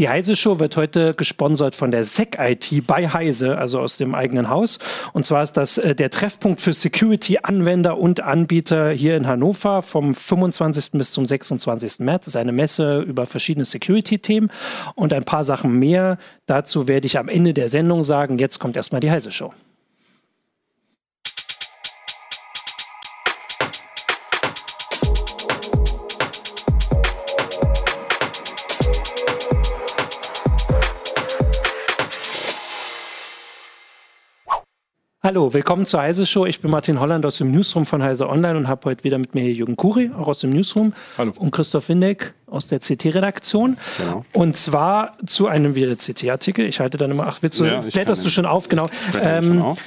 Die Heise Show wird heute gesponsert von der SEC IT bei Heise, also aus dem eigenen Haus. Und zwar ist das äh, der Treffpunkt für Security-Anwender und Anbieter hier in Hannover vom 25. bis zum 26. März. Das ist eine Messe über verschiedene Security-Themen und ein paar Sachen mehr. Dazu werde ich am Ende der Sendung sagen. Jetzt kommt erstmal die Heise Show. Hallo, willkommen zur Heise Show. Ich bin Martin Holland aus dem Newsroom von Heise Online und habe heute wieder mit mir Jürgen Kuri, auch aus dem Newsroom. Hallo. Und Christoph Windeck aus der CT-Redaktion. Genau. Und zwar zu einem wieder CT-Artikel. Ich halte dann immer, ach, willst du, Ja, blätterst du schon auf, genau. Ich schon auf.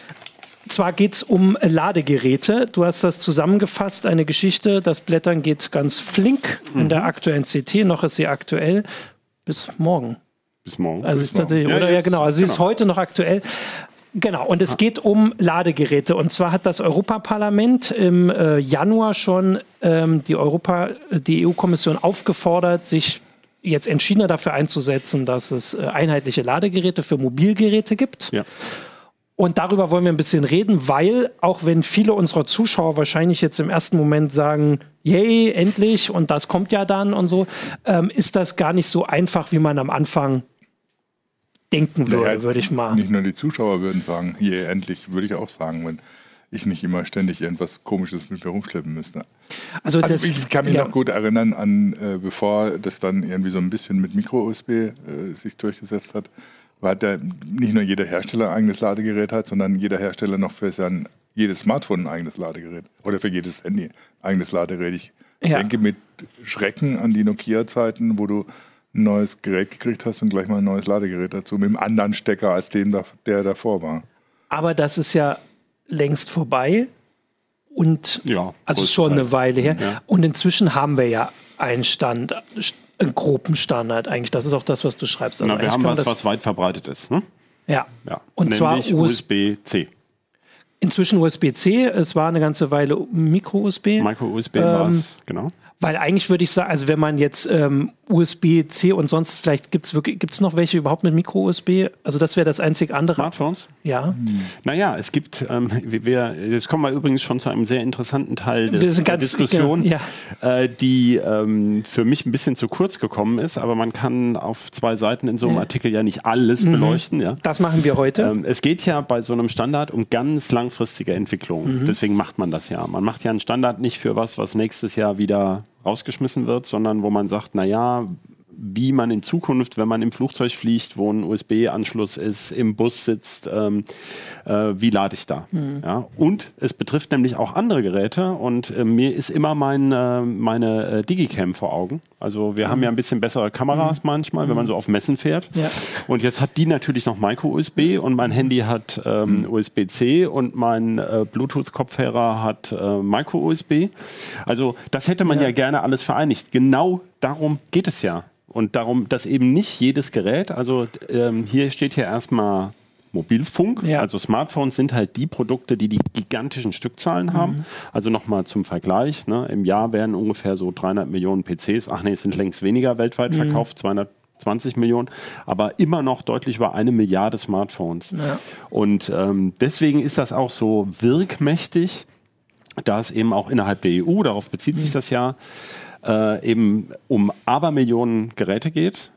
Zwar geht es um Ladegeräte. Du hast das zusammengefasst, eine Geschichte. Das Blättern geht ganz flink in Mhm. der aktuellen CT. Noch ist sie aktuell bis morgen. Bis morgen. Also Bis ist tatsächlich, morgen. oder? Ja, jetzt, genau. Also sie ist genau. heute noch aktuell. Genau, und es geht um Ladegeräte. Und zwar hat das Europaparlament im äh, Januar schon ähm, die, Europa, die EU-Kommission aufgefordert, sich jetzt entschiedener dafür einzusetzen, dass es äh, einheitliche Ladegeräte für Mobilgeräte gibt. Ja. Und darüber wollen wir ein bisschen reden, weil auch wenn viele unserer Zuschauer wahrscheinlich jetzt im ersten Moment sagen, yay, endlich und das kommt ja dann und so, ähm, ist das gar nicht so einfach, wie man am Anfang denken würde, Naja, würde ich mal. Nicht nur die Zuschauer würden sagen, je endlich, würde ich auch sagen, wenn ich nicht immer ständig irgendwas Komisches mit mir rumschleppen müsste. Also, Also das, ich kann mich ja, noch gut erinnern an, äh, bevor das dann irgendwie so ein bisschen mit Micro-USB äh, sich durchgesetzt hat, war der nicht nur jeder Hersteller ein eigenes Ladegerät hat, sondern jeder Hersteller noch für sein jedes Smartphone ein eigenes Ladegerät oder für jedes Handy ein eigenes Ladegerät. Ich Ja. denke mit Schrecken an die Nokia-Zeiten, wo du ein neues Gerät gekriegt hast und gleich mal ein neues Ladegerät dazu mit einem anderen Stecker als dem, der davor war. aber das ist ja längst vorbei und Ja, also schon eine Weile her. Ja. Und inzwischen haben wir ja einen Stand, einen groben Standard eigentlich. Das ist auch das, was du schreibst. Also Na, wir haben was, was weit verbreitet ist. Ne? ja. Ja. Und zwar Nämlich US USB-C. inzwischen USB-C. Es war eine ganze Weile Micro-USB. Micro-USB Ähm, war es, genau. Weil eigentlich würde ich sagen, also wenn man jetzt ähm, USB-C und sonst vielleicht gibt es wirklich, gibt es noch welche überhaupt mit Micro-USB? Also das wäre das einzig andere. Smartphones? Ja. Naja, es gibt, ähm, wir, jetzt kommen wir übrigens schon zu einem sehr interessanten Teil des, der Diskussion, genau, äh, die ähm, für mich ein bisschen zu kurz gekommen ist, aber man kann auf zwei Seiten in so einem Ja. Artikel ja nicht alles beleuchten. Ja. Das machen wir heute. Ähm, es geht ja bei so einem Standard um ganz langfristige Entwicklung. Mhm. Deswegen macht man das ja. Man macht ja einen Standard nicht für was, was nächstes Jahr wieder rausgeschmissen wird, sondern wo man sagt, na ja, wie man in Zukunft, wenn man im Flugzeug fliegt, wo ein USB-Anschluss ist, im Bus sitzt, ähm, äh, wie lade ich da? Mhm. Ja? Und es betrifft nämlich auch andere Geräte und äh, mir ist immer mein, äh, meine äh, Digicam vor Augen. Also wir haben ja ein bisschen bessere Kameras manchmal, wenn man so auf Messen fährt. Mhm. Ja. Und jetzt hat die natürlich noch Micro-USB und mein Handy hat ähm, USB-C und mein äh, Bluetooth-Kopfhörer hat äh, Micro-USB. Also das hätte man ja. gerne alles vereinigt. Genau darum geht es ja. Und darum, dass eben nicht jedes Gerät, also ähm, hier steht ja erstmal Mobilfunk, Ja. also Smartphones sind halt die Produkte, die die gigantischen Stückzahlen haben. Also nochmal zum Vergleich, ne? im Jahr werden ungefähr so 300 Millionen PCs, ach nee, es sind längst weniger weltweit verkauft, 220 Millionen, aber immer noch deutlich über eine Milliarde Smartphones. Ja. Und ähm, deswegen ist das auch so wirkmächtig, da es eben auch innerhalb der EU, darauf bezieht sich das ja, äh, eben um Abermillionen Geräte geht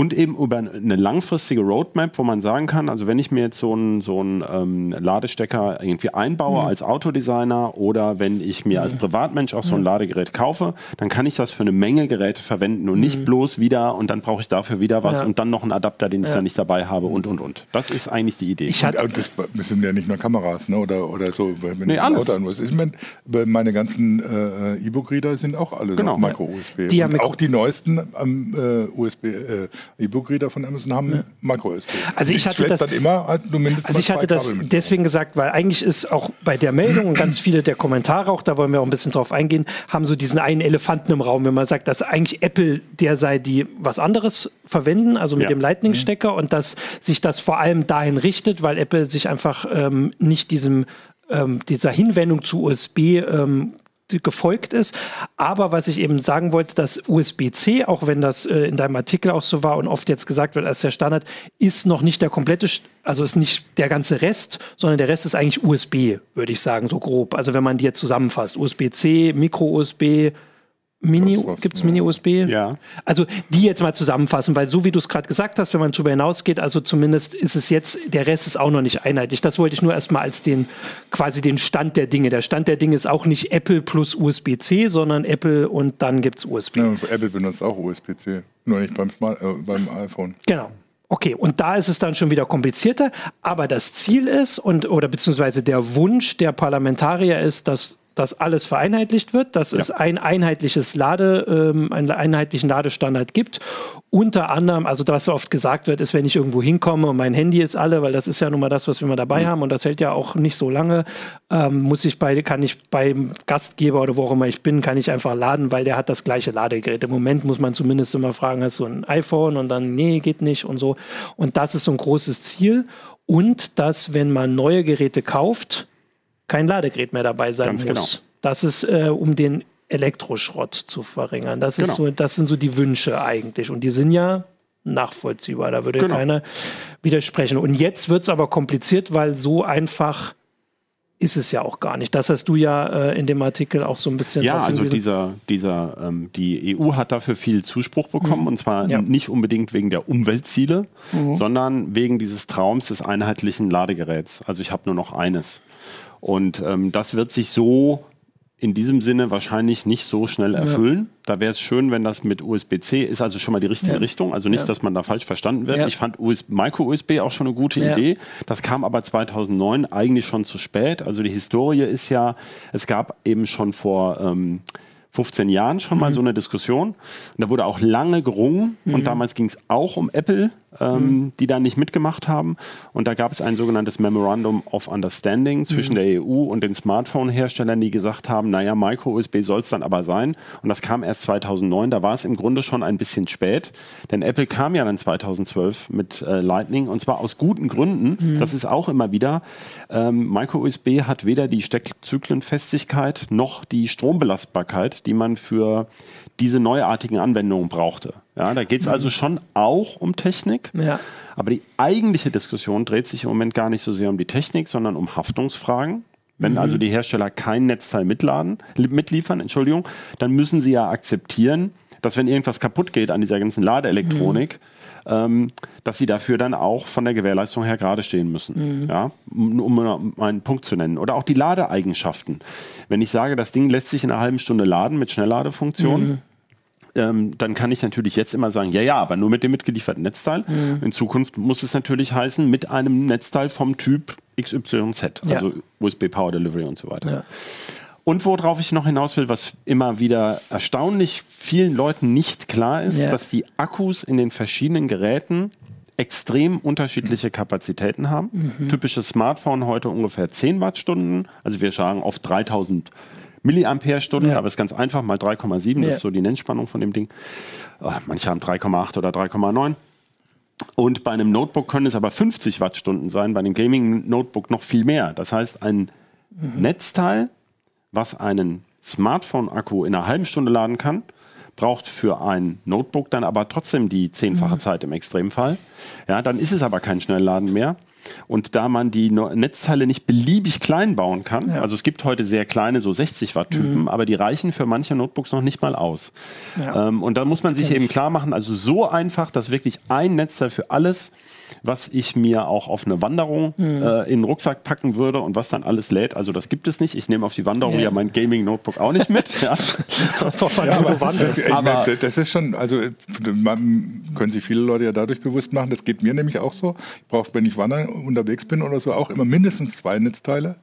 und eben über eine langfristige Roadmap, wo man sagen kann, also wenn ich mir jetzt so einen so einen, ähm, Ladestecker irgendwie einbaue als Autodesigner oder wenn ich mir als Privatmensch auch so ein Ladegerät kaufe, dann kann ich das für eine Menge Geräte verwenden und nicht bloß wieder und dann brauche ich dafür wieder was Ja. und dann noch einen Adapter, den ich Ja. dann nicht dabei habe und und und. Das ist eigentlich die Idee. Ich hatte, das sind ja nicht nur Kameras, ne? Oder, oder so, wenn Nee, ich alles. Auto an muss. Ich mein, meine ganzen äh, E-Book-Reader sind auch alle Genau. Micro-USB. Die haben Und Mikro- auch die neuesten am äh, USB äh, E-Book-Reader von Amazon haben Micro-USB. Also ich hatte das- dann immer halt nur mindestens Also ich hatte das deswegen gesagt, weil eigentlich ist auch bei der Meldung und ganz viele der Kommentare auch, da wollen wir auch ein bisschen drauf eingehen, haben so diesen einen Elefanten im Raum, wenn man sagt, dass eigentlich Apple der sei, die was anderes verwenden, also mit Ja. dem Lightning-Stecker und dass sich das vor allem dahin richtet, weil Apple sich einfach ähm, nicht diesem ähm, dieser Hinwendung zu USB ähm, gefolgt ist. Aber was ich eben sagen wollte, dass USB-C, auch wenn das äh, in deinem Artikel auch so war und oft jetzt gesagt wird als der Standard, ist noch nicht der komplette, also ist nicht der ganze Rest, sondern der Rest ist eigentlich USB, würde ich sagen, so grob. Also wenn man die jetzt zusammenfasst, USB-C, Micro-USB, Mini, gibt es Mini-USB? Ja. Also die jetzt mal zusammenfassen, weil so wie du es gerade gesagt hast, wenn man darüber hinausgeht, also zumindest ist es jetzt, der Rest ist auch noch nicht einheitlich. Das wollte ich nur erstmal als den, quasi den Stand der Dinge. Der Stand der Dinge ist auch nicht Apple plus USB-C, sondern Apple und dann gibt es USB. Ja, Apple benutzt auch USB-C, nur nicht beim, Smart, äh, beim iPhone. Genau. Okay, und da ist es dann schon wieder komplizierter, aber das Ziel ist und oder beziehungsweise der Wunsch der Parlamentarier ist, dass dass alles vereinheitlicht wird, dass ja. es ein einheitliches Lade, ähm, einen einheitlichen Ladestandard gibt. Unter anderem, also was oft gesagt wird, ist, wenn ich irgendwo hinkomme und mein Handy ist alle, weil das ist ja nun mal das, was wir mal dabei mhm. haben und das hält ja auch nicht so lange, ähm, muss ich bei, kann ich beim Gastgeber oder wo auch immer ich bin, kann ich einfach laden, weil der hat das gleiche Ladegerät. Im Moment muss man zumindest immer fragen, hast du ein iPhone und dann, nee, geht nicht und so. Und das ist so ein großes Ziel. Und dass, wenn man neue Geräte kauft, kein Ladegerät mehr dabei sein Ganz muss. Genau. Das ist, äh, um den Elektroschrott zu verringern. Das, ist genau. so, das sind so die Wünsche eigentlich. Und die sind ja nachvollziehbar. Da würde genau. keiner widersprechen. Und jetzt wird es aber kompliziert, weil so einfach ist es ja auch gar nicht. Das hast du ja äh, in dem Artikel auch so ein bisschen. Ja, also dieser, dieser, ähm, die EU hat dafür viel Zuspruch bekommen mhm. und zwar ja. nicht unbedingt wegen der Umweltziele, mhm. sondern wegen dieses Traums des einheitlichen Ladegeräts. Also ich habe nur noch eines. Und ähm, das wird sich so in diesem Sinne wahrscheinlich nicht so schnell erfüllen. Ja. Da wäre es schön, wenn das mit USB-C ist, also schon mal die richtige ja. Richtung. Also nicht, ja. dass man da falsch verstanden wird. Ich fand Micro-USB auch schon eine gute Idee. Das kam aber 2009 eigentlich schon zu spät. Also die Historie ist ja, es gab eben schon vor ähm, 15 Jahren schon mhm. mal so eine Diskussion. Und da wurde auch lange gerungen. Mhm. Und damals ging es auch um Apple ähm, mhm. die da nicht mitgemacht haben. Und da gab es ein sogenanntes Memorandum of Understanding zwischen mhm. der EU und den Smartphone-Herstellern, die gesagt haben, naja, Micro-USB soll es dann aber sein. Und das kam erst 2009. Da war es im Grunde schon ein bisschen spät. Denn Apple kam ja dann 2012 mit äh, Lightning und zwar aus guten Gründen. Mhm. Das ist auch immer wieder. Ähm, Micro-USB hat weder die Steckzyklenfestigkeit noch die Strombelastbarkeit, die man für diese neuartigen Anwendungen brauchte. Ja, da geht es also schon auch um Technik. Ja. Aber die eigentliche Diskussion dreht sich im Moment gar nicht so sehr um die Technik, sondern um Haftungsfragen. Wenn mhm. also die Hersteller kein Netzteil mitladen, mitliefern, Entschuldigung, dann müssen sie ja akzeptieren, dass wenn irgendwas kaputt geht an dieser ganzen Ladeelektronik, mhm. ähm, dass sie dafür dann auch von der Gewährleistung her gerade stehen müssen. Mhm. Ja, um, um einen Punkt zu nennen. Oder auch die Ladeeigenschaften. Wenn ich sage, das Ding lässt sich in einer halben Stunde laden mit Schnellladefunktion, mhm ähm, dann kann ich natürlich jetzt immer sagen, ja, ja, aber nur mit dem mitgelieferten Netzteil. Mhm. In Zukunft muss es natürlich heißen, mit einem Netzteil vom Typ XYZ, also ja. USB Power Delivery und so weiter. Ja. Und worauf ich noch hinaus will, was immer wieder erstaunlich vielen Leuten nicht klar ist, ja. dass die Akkus in den verschiedenen Geräten extrem unterschiedliche Kapazitäten haben. Mhm. Typisches Smartphone heute ungefähr 10 Wattstunden. Also wir sagen auf 3000 Milliampere-Stunden, ja. aber ist ganz einfach, mal 3,7, das ist so die Nennspannung von dem Ding. Oh, manche haben 3,8 oder 3,9. Und bei einem Notebook können es aber 50 Wattstunden sein, bei einem Gaming-Notebook noch viel mehr. Das heißt, ein mhm. Netzteil, was einen Smartphone-Akku in einer halben Stunde laden kann, braucht für ein Notebook dann aber trotzdem die zehnfache mhm. Zeit im Extremfall. Ja, dann ist es aber kein Schnellladen mehr. Und da man die Netzteile nicht beliebig klein bauen kann, ja. also es gibt heute sehr kleine, so 60 Watt Typen, mhm. aber die reichen für manche Notebooks noch nicht mal aus. Ja. Ähm, und da muss man sich eben klar machen, also so einfach, dass wirklich ein Netzteil für alles was ich mir auch auf eine Wanderung mhm. äh, in den Rucksack packen würde und was dann alles lädt. Also das gibt es nicht. Ich nehme auf die Wanderung ja, ja mein Gaming-Notebook auch nicht mit. ja. ja, aber, das, aber das ist schon, also man, können sich viele Leute ja dadurch bewusst machen, das geht mir nämlich auch so. Ich brauche, wenn ich wandern unterwegs bin oder so, auch immer mindestens zwei Netzteile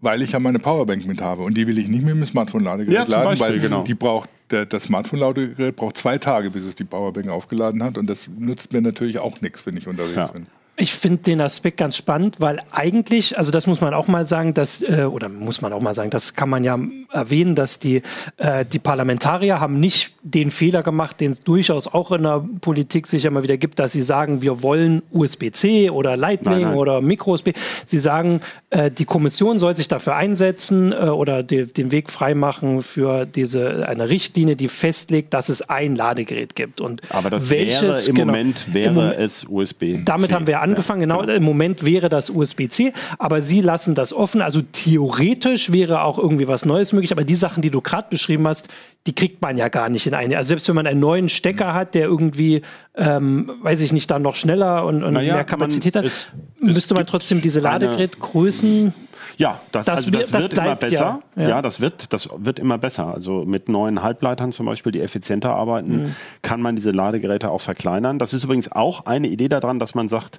weil ich ja meine Powerbank mit habe und die will ich nicht mit dem Smartphone-Ladegerät ja, laden, Beispiel, weil genau. die braucht der, das Smartphone-Ladegerät braucht zwei Tage, bis es die Powerbank aufgeladen hat und das nutzt mir natürlich auch nichts, wenn ich unterwegs ja. bin. Ich finde den Aspekt ganz spannend, weil eigentlich, also das muss man auch mal sagen, dass, äh, oder muss man auch mal sagen, das kann man ja erwähnen, dass die, äh, die Parlamentarier haben nicht den Fehler gemacht, den es durchaus auch in der Politik sicher mal wieder gibt, dass sie sagen, wir wollen USB-C oder Lightning nein, nein. oder Micro-USB. Sie sagen, äh, die Kommission soll sich dafür einsetzen äh, oder die, den Weg freimachen für diese eine Richtlinie, die festlegt, dass es ein Ladegerät gibt. Und Aber das welches, wäre im genau, Moment wäre im, es USB. Damit haben wir angefangen. Genau. genau, im Moment wäre das USB-C, aber Sie lassen das offen. Also theoretisch wäre auch irgendwie was Neues möglich, aber die Sachen, die du gerade beschrieben hast, die kriegt man ja gar nicht in eine. Also selbst wenn man einen neuen Stecker hat, der irgendwie, ähm, weiß ich nicht, dann noch schneller und, und naja, mehr Kapazität man, hat, es, müsste man trotzdem diese Ladegerätgrößen ja, das, das, also das, das wird immer besser. Ja, ja. ja, das, wird, das wird immer besser. Also mit neuen Halbleitern zum Beispiel, die effizienter arbeiten, mhm. kann man diese Ladegeräte auch verkleinern. Das ist übrigens auch eine Idee daran, dass man sagt,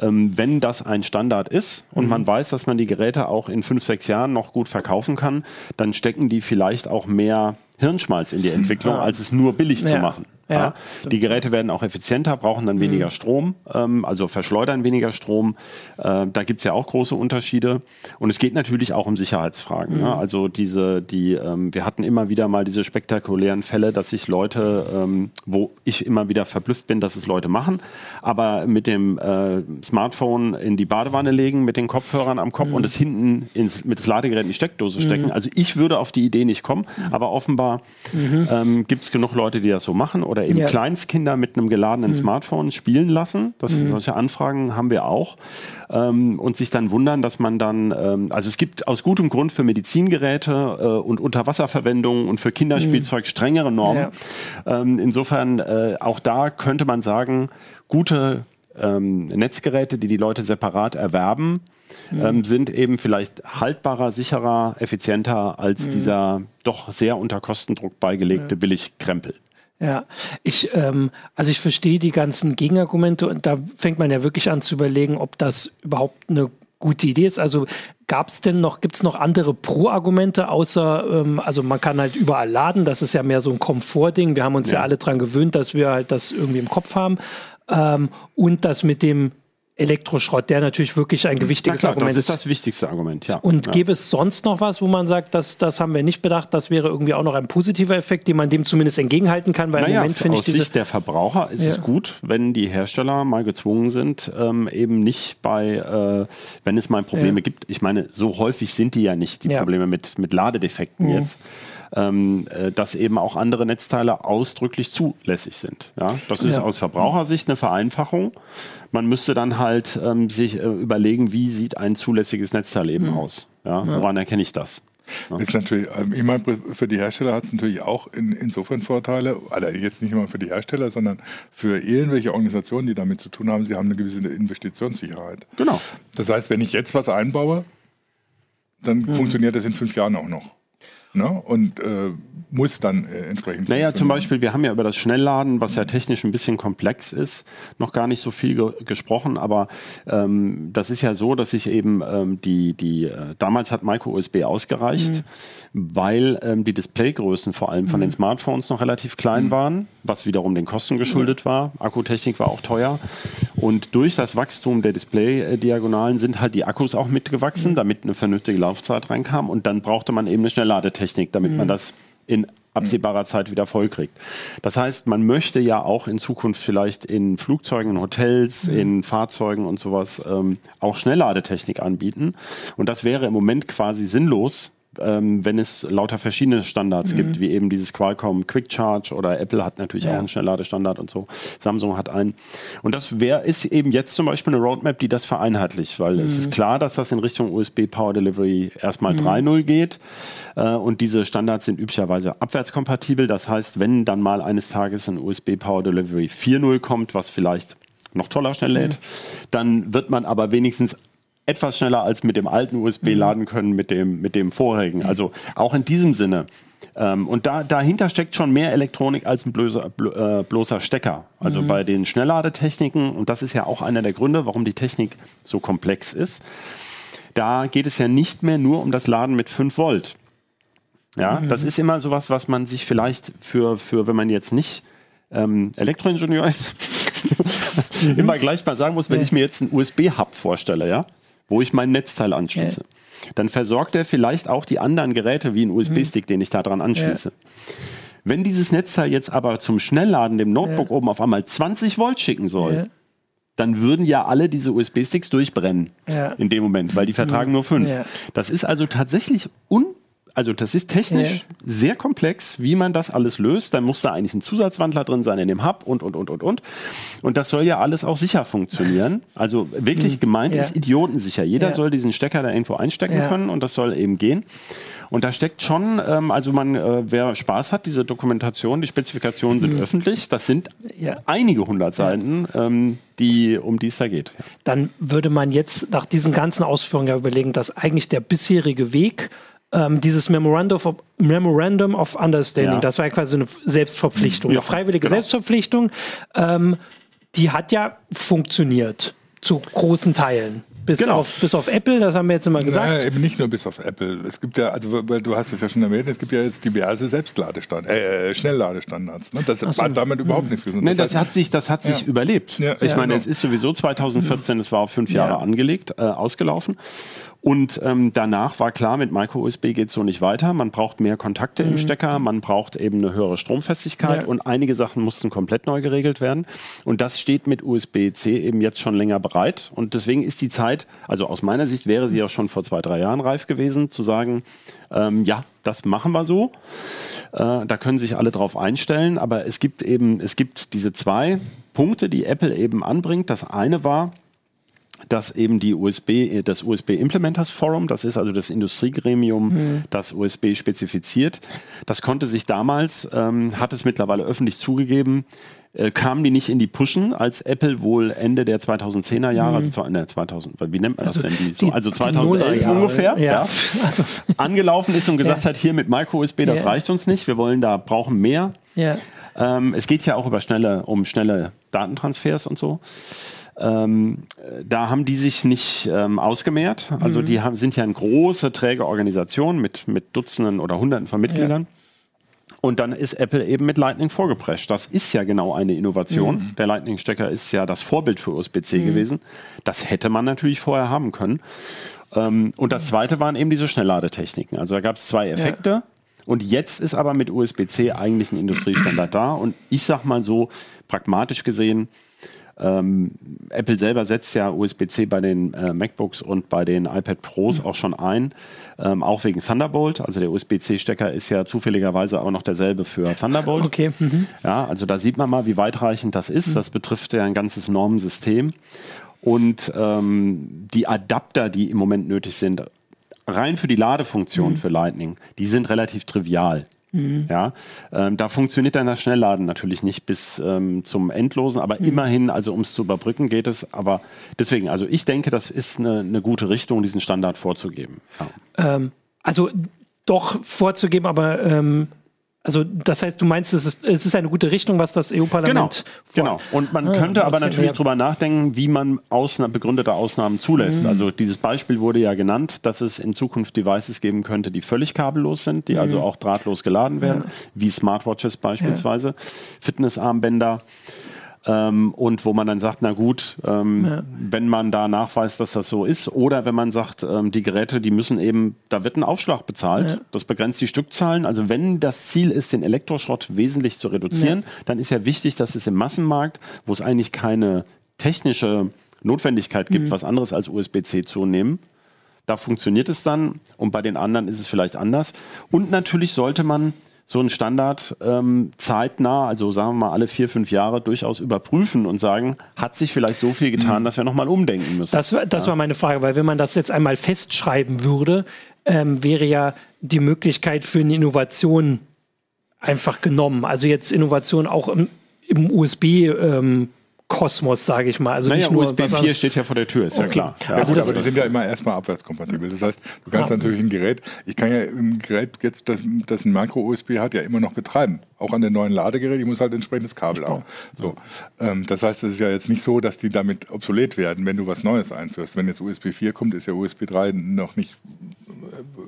ähm, wenn das ein Standard ist und mhm. man weiß, dass man die Geräte auch in fünf, sechs Jahren noch gut verkaufen kann, dann stecken die vielleicht auch mehr Hirnschmalz in die Entwicklung, ja. als es nur billig zu machen. Ja. Die Geräte werden auch effizienter, brauchen dann weniger mhm. Strom, ähm, also verschleudern weniger Strom. Äh, da gibt's ja auch große Unterschiede. Und es geht natürlich auch um Sicherheitsfragen. Mhm. Ne? Also diese, die, ähm, wir hatten immer wieder mal diese spektakulären Fälle, dass sich Leute, ähm, wo ich immer wieder verblüfft bin, dass es Leute machen, aber mit dem äh, Smartphone in die Badewanne legen, mit den Kopfhörern am Kopf mhm. und es hinten ins, mit das Ladegerät in die Steckdose stecken. Mhm. Also ich würde auf die Idee nicht kommen, aber offenbar mhm. ähm, gibt es genug Leute, die das so machen oder eben ja. Kleinstkinder mit einem geladenen mhm. Smartphone spielen lassen. Das, mhm. Solche Anfragen haben wir auch. Ähm, und sich dann wundern, dass man dann, ähm, also es gibt aus gutem Grund für Medizingeräte äh, und Unterwasserverwendung und für Kinderspielzeug mhm. strengere Normen. Ja. Ähm, insofern äh, auch da könnte man sagen, gute ähm, Netzgeräte, die die Leute separat erwerben, mhm. ähm, sind eben vielleicht haltbarer, sicherer, effizienter als mhm. dieser doch sehr unter Kostendruck beigelegte ja. Billigkrempel. Ja, ich, ähm, also ich verstehe die ganzen Gegenargumente und da fängt man ja wirklich an zu überlegen, ob das überhaupt eine gute Idee ist. Also gab es denn noch, gibt es noch andere Pro-Argumente, außer, ähm, also man kann halt überall laden, das ist ja mehr so ein Komfortding. Wir haben uns ja, ja alle dran gewöhnt, dass wir halt das irgendwie im Kopf haben. Ähm, und das mit dem Elektroschrott, der natürlich wirklich ein gewichtiges klar, Argument ist. Das ist das wichtigste Argument, ja. Und ja. gäbe es sonst noch was, wo man sagt, das, das haben wir nicht bedacht, das wäre irgendwie auch noch ein positiver Effekt, den man dem zumindest entgegenhalten kann, weil naja, im Moment finde ich. Aus Sicht der Verbraucher ist ja. es gut, wenn die Hersteller mal gezwungen sind, ähm, eben nicht bei, äh, wenn es mal Probleme ja. gibt. Ich meine, so häufig sind die ja nicht, die Probleme mit, mit Ladedefekten mhm. jetzt ähm, äh, dass eben auch andere Netzteile ausdrücklich zulässig sind. Ja? Das ist ja. aus Verbrauchersicht eine Vereinfachung. Man müsste dann halt ähm, sich äh, überlegen, wie sieht ein zulässiges Netzteil eben mhm. aus. Ja? Woran erkenne ich das? Ist natürlich, ähm, ich meine, für die Hersteller hat es natürlich auch in, insofern Vorteile, also jetzt nicht immer für die Hersteller, sondern für irgendwelche Organisationen, die damit zu tun haben, sie haben eine gewisse Investitionssicherheit. Genau. Das heißt, wenn ich jetzt was einbaue, dann mhm. funktioniert das in fünf Jahren auch noch ne? und äh, muss dann äh, entsprechend. Naja, zum Beispiel, wir haben ja über das Schnellladen, was ja technisch ein bisschen komplex ist, noch gar nicht so viel ge gesprochen, aber ähm, das ist ja so, dass sich eben ähm, die, die äh, damals hat Micro USB ausgereicht, mhm. weil ähm, die Displaygrößen vor allem von mhm. den Smartphones noch relativ klein mhm. waren, was wiederum den Kosten geschuldet war. Akkutechnik war auch teuer. Und durch das Wachstum der Display-Diagonalen sind halt die Akkus auch mitgewachsen, mhm. damit eine vernünftige Laufzeit reinkam. Und dann brauchte man eben eine Schnellladetechnik. Technik, damit man mhm. das in absehbarer Zeit wieder vollkriegt. Das heißt, man möchte ja auch in Zukunft vielleicht in Flugzeugen, in Hotels, mhm. in Fahrzeugen und sowas ähm, auch Schnellladetechnik anbieten. Und das wäre im Moment quasi sinnlos, ähm, wenn es lauter verschiedene Standards mhm. gibt, wie eben dieses Qualcomm Quick Charge oder Apple hat natürlich ja. auch einen Schnellladestandard und so. Samsung hat einen. Und das wär, ist eben jetzt zum Beispiel eine Roadmap, die das vereinheitlicht, weil mhm. es ist klar, dass das in Richtung USB Power Delivery erstmal mhm. 3.0 geht. Äh, und diese Standards sind üblicherweise abwärtskompatibel. Das heißt, wenn dann mal eines Tages ein USB Power Delivery 4.0 kommt, was vielleicht noch toller schnell lädt, mhm. dann wird man aber wenigstens etwas schneller als mit dem alten USB mhm. laden können mit dem, mit dem vorherigen. Also auch in diesem Sinne. Ähm, und da, dahinter steckt schon mehr Elektronik als ein bloßer, äh, bloßer Stecker. Also mhm. bei den Schnellladetechniken, und das ist ja auch einer der Gründe, warum die Technik so komplex ist, da geht es ja nicht mehr nur um das Laden mit 5 Volt. Ja, mhm. das ist immer sowas, was man sich vielleicht für, für wenn man jetzt nicht ähm, Elektroingenieur ist, immer gleich mal sagen muss, wenn ich mir jetzt einen USB-Hub vorstelle, ja, wo ich mein Netzteil anschließe, dann versorgt er vielleicht auch die anderen Geräte wie ein USB-Stick, den ich da dran anschließe. Wenn dieses Netzteil jetzt aber zum Schnellladen dem Notebook oben auf einmal 20 Volt schicken soll, Ja. dann würden ja alle diese USB-Sticks durchbrennen Ja. in dem Moment, weil die vertragen nur fünf. Ja. Das ist also tatsächlich un also das ist technisch sehr komplex, wie man das alles löst. Dann muss da eigentlich ein Zusatzwandler drin sein in dem Hub und, und, und, und, und. Und das soll ja alles auch sicher funktionieren. Also wirklich gemeint Ja. ist idiotensicher. Jeder Ja. soll diesen Stecker da irgendwo einstecken Ja. können und das soll eben gehen. Und da steckt schon, ähm, also man, äh, wer Spaß hat, diese Dokumentation, die Spezifikationen sind öffentlich. Das sind Mhm. Ja. einige hundert Seiten, ähm, die, um die es da geht. dann würde man jetzt nach diesen ganzen Ausführungen ja überlegen, dass eigentlich der bisherige Weg, ähm, dieses Memorandum of, Memorandum of Understanding, Ja. das war ja quasi eine Selbstverpflichtung, Ja, eine freiwillige genau. Selbstverpflichtung, ähm, die hat ja funktioniert zu großen Teilen. Bis, Genau. auf, bis auf Apple, das haben wir jetzt immer gesagt. Naja, eben nicht nur bis auf Apple. Es gibt ja, also weil du hast es ja schon erwähnt, es gibt ja jetzt diverse Selbstladestandards, äh, Schnellladestandards. Ne? Das so. hat damit überhaupt nichts zu tun. Nee, das heißt, hat sich, das hat sich Ja. überlebt. Ja, ich ja, meine, genau. es ist sowieso 2014, es war auf fünf Jahre Ja. angelegt, äh, ausgelaufen. Und ähm, danach war klar, mit Micro-USB geht es so nicht weiter. Man braucht mehr Kontakte im Stecker, man braucht eben eine höhere Stromfestigkeit Ja. und einige Sachen mussten komplett neu geregelt werden. Und das steht mit USB-C eben jetzt schon länger bereit. Und deswegen ist die Zeit, also aus meiner Sicht wäre sie auch schon vor zwei, drei Jahren reif gewesen, zu sagen, ähm, ja, das machen wir so. Äh, da können sich alle drauf einstellen, aber es gibt eben, es gibt diese zwei Punkte, die Apple eben anbringt. Das eine war, dass eben die USB, das USB Implementers Forum, das ist also das Industriegremium, das USB spezifiziert, das konnte sich damals, ähm, hat es mittlerweile öffentlich zugegeben, äh, kamen die nicht in die Pushen, als Apple wohl Ende der 2010er Jahre, also zwei- ne, 2000, wie nennt man das denn? Die, so, die- also die 2011 Nullerjahre. ungefähr, Ja. ja. Also, angelaufen ist und gesagt Ja. hat, hier mit Micro-USB, das Ja. reicht uns nicht, wir wollen da, brauchen mehr. Ähm, es geht ja auch über schnelle, um schnelle Datentransfers und so. Ähm, äh, da haben die sich nicht ähm, ausgemehrt. Also die haben, sind ja eine große, träge Organisation mit, mit Dutzenden oder Hunderten von Mitgliedern. Und dann ist Apple eben mit Lightning vorgeprescht. Das ist ja genau eine Innovation. Der Lightning-Stecker ist ja das Vorbild für USB-C gewesen. Das hätte man natürlich vorher haben können. Ähm, und das zweite waren eben diese Schnellladetechniken. Also da gab es zwei Effekte. Und jetzt ist aber mit USB-C eigentlich ein Industriestandard da. Und ich sag mal so, pragmatisch gesehen, ähm, Apple selber setzt ja USB-C bei den äh, MacBooks und bei den iPad Pros auch schon ein, ähm, auch wegen Thunderbolt. Also der USB-C-Stecker ist ja zufälligerweise auch noch derselbe für Thunderbolt. Okay. Mhm. Ja, also da sieht man mal, wie weitreichend das ist. Das betrifft ja ein ganzes Normensystem. Und ähm, die Adapter, die im Moment nötig sind, rein für die Ladefunktion für Lightning, die sind relativ trivial. Ja, ähm, da funktioniert dann das Schnellladen natürlich nicht bis ähm, zum Endlosen, aber immerhin, also um es zu überbrücken, geht es. Aber deswegen, also ich denke, das ist eine, eine gute Richtung, diesen Standard vorzugeben. Ja. Ähm, also doch vorzugeben, aber ähm, also das heißt, du meinst, es ist, es ist eine gute Richtung, was das Genau, EU-Parlament genau. Und man Ah, könnte aber natürlich ja. drüber nachdenken, wie man Ausna begründete Ausnahmen zulässt. Mhm. Also dieses Beispiel wurde ja genannt, dass es in Zukunft Devices geben könnte, die völlig kabellos sind, die Mhm. also auch drahtlos geladen werden, wie Smartwatches beispielsweise, Fitnessarmbänder. Ähm, und wo man dann sagt, na gut, ähm, wenn man da nachweist, dass das so ist, oder wenn man sagt, ähm, die Geräte, die müssen eben, da wird ein Aufschlag bezahlt, das begrenzt die Stückzahlen. Also wenn das Ziel ist, den Elektroschrott wesentlich zu reduzieren, dann ist ja wichtig, dass es im Massenmarkt, wo es eigentlich keine technische Notwendigkeit gibt, was anderes als USB-C zu nehmen, da funktioniert es dann. Und bei den anderen ist es vielleicht anders. Und natürlich sollte man so einen Standard ähm, zeitnah, also sagen wir mal alle vier, fünf Jahre durchaus überprüfen und sagen, hat sich vielleicht so viel getan, dass wir nochmal umdenken müssen. Das, war- das war meine Frage, weil wenn man das jetzt einmal festschreiben würde, ähm, wäre ja die Möglichkeit für eine Innovation einfach genommen. Also jetzt Innovation auch im, im USB. Ähm, Kosmos, sage ich mal. Also naja, nicht nur USB was 4 anderes. steht ja vor der Tür, ist ja klar. Ja, Ja, gut, aber die sind ja immer erstmal abwärtskompatibel. Das heißt, du kannst natürlich ein Gerät, ich kann ja im Gerät jetzt, das, das ein Micro-USB hat, ja immer noch betreiben. Auch an den neuen Ladegeräten, ich muss halt entsprechendes Kabel haben. So. Ähm, das heißt, es ist ja jetzt nicht so, dass die damit obsolet werden, wenn du was Neues einführst. Wenn jetzt USB 4 kommt, ist ja USB 3 noch nicht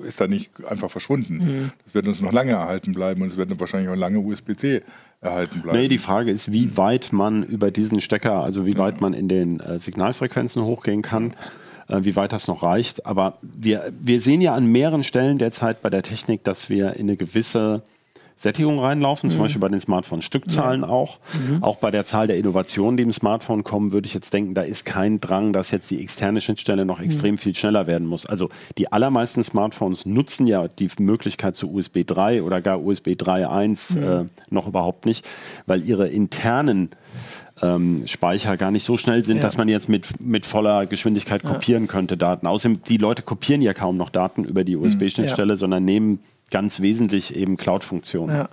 ist da nicht einfach verschwunden. Mhm. Das wird uns noch lange erhalten bleiben und es wird wahrscheinlich auch lange USB-C erhalten bleiben. Nee, die Frage ist, wie weit man über diesen Stecker, also wie weit man in den äh, Signalfrequenzen hochgehen kann äh, wie weit das noch reicht. Aber wir, wir sehen ja an mehreren Stellen derzeit bei der Technik, dass wir in eine gewisse Sättigung reinlaufen, mhm. zum Beispiel bei den Smartphone-Stückzahlen ja. auch. Mhm. Auch bei der Zahl der Innovationen, die im Smartphone kommen, würde ich jetzt denken, da ist kein Drang, dass jetzt die externe Schnittstelle noch extrem mhm. viel schneller werden muss. Also die allermeisten Smartphones nutzen ja die Möglichkeit zu USB 3 oder gar USB 3.1 mhm. äh, noch überhaupt nicht, weil ihre internen ähm, Speicher gar nicht so schnell sind, ja. dass man jetzt mit, mit voller Geschwindigkeit kopieren ja. könnte Daten. Außerdem, die Leute kopieren ja kaum noch Daten über die USB-Schnittstelle, ja. sondern nehmen ganz wesentlich eben Cloud-Funktionen.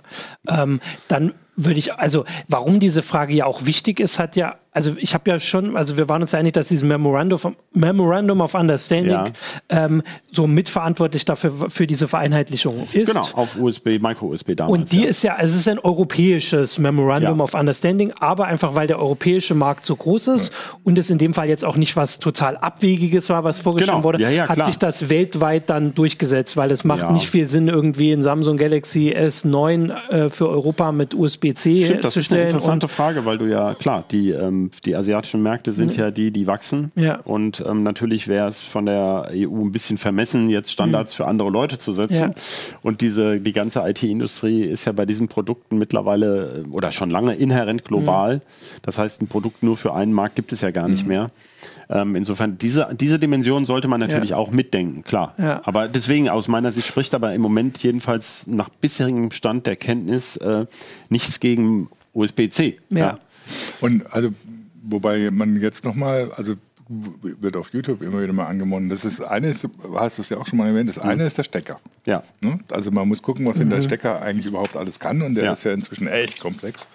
Ähm, dann würde ich, also warum diese Frage ja auch wichtig ist, hat ja also ich habe ja schon, also wir waren uns ja einig, dass dieses Memorandum, Memorandum of Understanding ja. ähm, so mitverantwortlich dafür für diese Vereinheitlichung ist. Genau, auf USB, Micro-USB damals. Und die ja. ist ja, also es ist ein europäisches Memorandum ja. of Understanding, aber einfach weil der europäische Markt so groß ist und es in dem Fall jetzt auch nicht was total Abwegiges war, was vorgeschlagen genau. wurde, hat sich das weltweit dann durchgesetzt, weil es macht nicht viel Sinn, irgendwie ein Samsung Galaxy S9 äh, für Europa mit USB-C zu stellen. Das ist eine interessante Frage, weil du ja, klar, die ähm, die asiatischen Märkte sind mhm. ja die, die wachsen. Ja. Und ähm, natürlich wäre es von der EU ein bisschen vermessen, jetzt Standards mhm. für andere Leute zu setzen. Ja. Und diese, die ganze IT-Industrie ist ja bei diesen Produkten mittlerweile äh, oder schon lange inhärent global. Mhm. Das heißt, ein Produkt nur für einen Markt gibt es ja gar nicht mhm. mehr. Ähm, insofern, diese, diese Dimension sollte man natürlich ja. auch mitdenken, klar. Ja. Aber deswegen, aus meiner Sicht spricht aber im Moment jedenfalls nach bisherigem Stand der Kenntnis äh, nichts gegen USB-C. Ja. Und also, wobei man jetzt nochmal, also wird auf YouTube immer wieder mal angemonnen. Das ist eine ist, hast du es ja auch schon mal erwähnt, das mhm. eine ist der Stecker. Ja. Ne? Also man muss gucken, was mhm. in der mhm. Stecker eigentlich überhaupt alles kann und der ja. ist ja inzwischen echt komplex.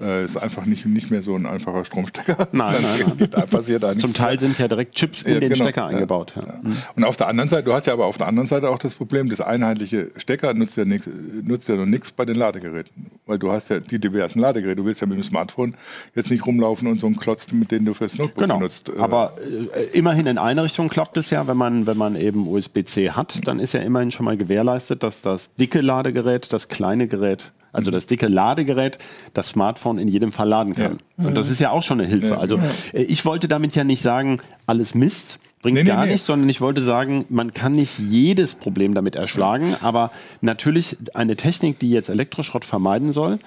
Äh, ist einfach nicht, nicht mehr so ein einfacher Stromstecker. Nein, nein, nein. Passiert da Zum Teil sind ja direkt Chips in ja, den genau. Stecker eingebaut. Ja. Ja. Und auf der anderen Seite, du hast ja aber auf der anderen Seite auch das Problem, das einheitliche Stecker nutzt ja, nix, nutzt ja noch nichts bei den Ladegeräten. Weil du hast ja die diversen Ladegeräte. Du willst ja mit dem Smartphone jetzt nicht rumlaufen und so einen Klotz, mit dem du fürs Notebook genau. benutzt. Äh, aber äh, immerhin in eine Richtung klappt es ja, wenn man, wenn man eben USB-C hat, dann ist ja immerhin schon mal gewährleistet, dass das dicke Ladegerät das kleine Gerät also das dicke Ladegerät, das Smartphone in jedem Fall laden kann. Ja. Und das ist ja auch schon eine Hilfe. Also äh, ich wollte damit ja nicht sagen, alles Mist, bringt nee, gar nee, nichts, sondern ich wollte sagen, man kann nicht jedes Problem damit erschlagen, aber natürlich eine Technik, die jetzt Elektroschrott vermeiden soll,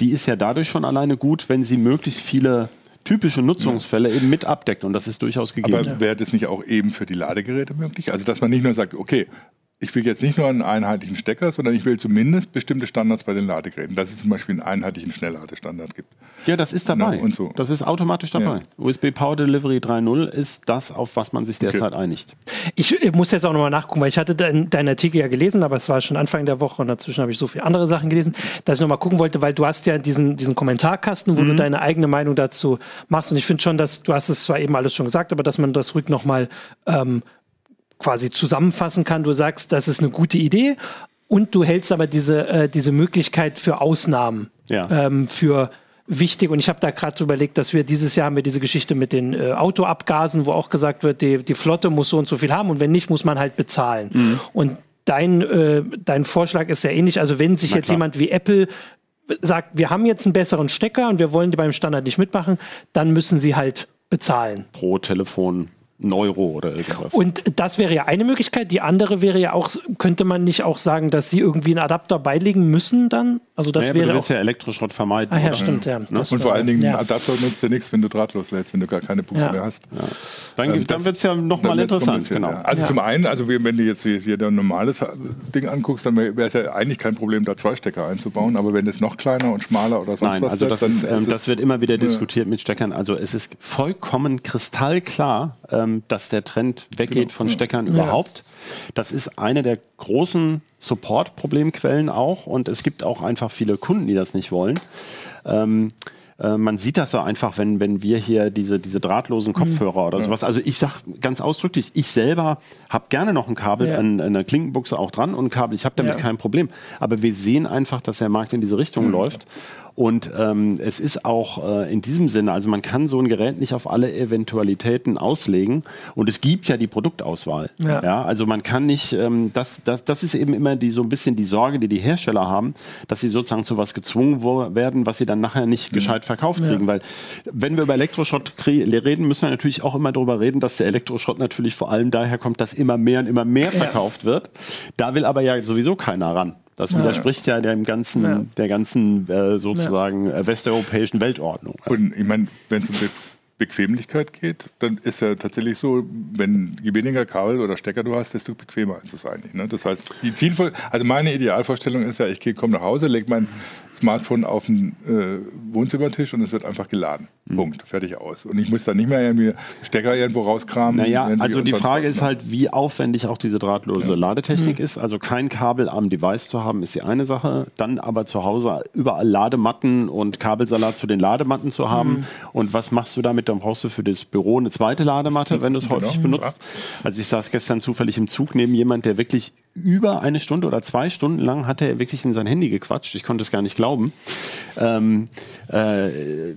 die ist ja dadurch schon alleine gut, wenn sie möglichst viele typische Nutzungsfälle eben mit abdeckt und das ist durchaus gegeben. Aber wäre das nicht auch eben für die Ladegeräte möglich? Also dass man nicht nur sagt, okay, ich will jetzt nicht nur einen einheitlichen Stecker, sondern ich will zumindest bestimmte Standards bei den Ladegeräten, dass es zum Beispiel einen einheitlichen Schnellladestandard gibt. Ja, das ist dabei. und so. Das ist automatisch dabei. Ja. USB Power Delivery 3.0 ist das, auf was man sich derzeit okay. einigt. Ich, ich muss jetzt auch nochmal nachgucken, weil ich hatte deinen dein Artikel ja gelesen, aber es war schon Anfang der Woche und dazwischen habe ich so viele andere Sachen gelesen, dass ich nochmal gucken wollte, weil du hast ja diesen, diesen Kommentarkasten, wo mhm. du deine eigene Meinung dazu machst und ich finde schon, dass du hast es zwar eben alles schon gesagt, aber dass man das ruhig nochmal ähm, quasi zusammenfassen kann. Du sagst, das ist eine gute Idee und du hältst aber diese, äh, diese Möglichkeit für Ausnahmen ja. ähm, für wichtig. Und ich habe da gerade überlegt, dass wir dieses Jahr haben wir diese Geschichte mit den äh, Autoabgasen, wo auch gesagt wird, die, die Flotte muss so und so viel haben und wenn nicht, muss man halt bezahlen. Mhm. Und dein, äh, dein Vorschlag ist ja ähnlich. Also wenn sich Na jetzt klar. jemand wie Apple sagt, wir haben jetzt einen besseren Stecker und wir wollen die beim Standard nicht mitmachen, dann müssen sie halt bezahlen. Pro Telefon Neuro oder irgendwas. Und das wäre ja eine Möglichkeit. Die andere wäre ja auch, könnte man nicht auch sagen, dass sie irgendwie einen Adapter beilegen müssen dann? Also das naja, wäre. Du willst ja Elektroschrott vermeiden. Ah, ja, oder? stimmt, ja. Ne? Und vor allen Dingen, ja. ein Adapter nutzt ja nichts, wenn du drahtlos lädst, wenn du gar keine Buchse ja. mehr hast. Ja. Dann, ähm, dann wird es ja nochmal interessant. Genau. Also zum einen, also wenn du jetzt hier ein normales Ding anguckst, dann wäre es ja eigentlich kein Problem, da zwei Stecker einzubauen. Aber wenn es noch kleiner und schmaler oder sonst Nein, was also das, wird, ist, ähm, das wird immer wieder diskutiert mit Steckern. Also es ist vollkommen kristallklar, ähm, dass der Trend weggeht genau. von Steckern überhaupt. Das ist eine der großen Support-Problemquellen auch und es gibt auch einfach viele Kunden, die das nicht wollen. Ähm, äh, man sieht das ja einfach, wenn, wenn wir hier diese, diese drahtlosen mhm. Kopfhörer mhm. oder sowas. Also ich sage ganz ausdrücklich, ich selber habe gerne noch ein Kabel ja. an, an einer Klinkenbuchse auch dran und ein Kabel. Ich habe damit ja. kein Problem. Aber wir sehen einfach, dass der Markt in diese Richtung mhm. läuft. Und ähm, es ist auch äh, in diesem Sinne, also man kann so ein Gerät nicht auf alle Eventualitäten auslegen. Und es gibt ja die Produktauswahl. Ja. ja also man kann nicht, ähm, das, das, das ist eben immer die, so ein bisschen die Sorge, die die Hersteller haben, dass sie sozusagen zu was gezwungen werden, was sie dann nachher nicht mhm. gescheit verkauft kriegen. Ja. Weil wenn wir über Elektroschrott reden, müssen wir natürlich auch immer darüber reden, dass der Elektroschrott natürlich vor allem daher kommt, dass immer mehr und immer mehr verkauft ja. wird. Da will aber ja sowieso keiner ran. Das ja, widerspricht ja, dem ganzen, ja. der ganzen äh, sozusagen ja. Äh, westeuropäischen Weltordnung. Und ich meine, wenn es um Be Bequemlichkeit geht, dann ist ja tatsächlich so, wenn je weniger Kabel oder Stecker du hast, desto bequemer ist es eigentlich. Ne? Das heißt, die Zielvoll also meine Idealvorstellung ist ja, ich komme nach Hause, lege mein Smartphone auf den äh, Wohnzimmertisch und es wird einfach geladen. Mhm. Punkt. Fertig aus. Und ich muss dann nicht mehr irgendwie Stecker irgendwo rauskramen. Naja, also die Frage ist halt, wie aufwendig auch diese drahtlose ja. Ladetechnik mhm. ist. Also kein Kabel am Device zu haben, ist die eine Sache. Dann aber zu Hause überall Ladematten und Kabelsalat zu den Ladematten zu haben. Mhm. Und was machst du damit? Dann brauchst du für das Büro eine zweite Ladematte, wenn du es genau. häufig benutzt. Also ich saß gestern zufällig im Zug neben jemand, der wirklich über eine Stunde oder zwei Stunden lang hat er wirklich in sein Handy gequatscht. Ich konnte es gar nicht glauben. Ähm, äh,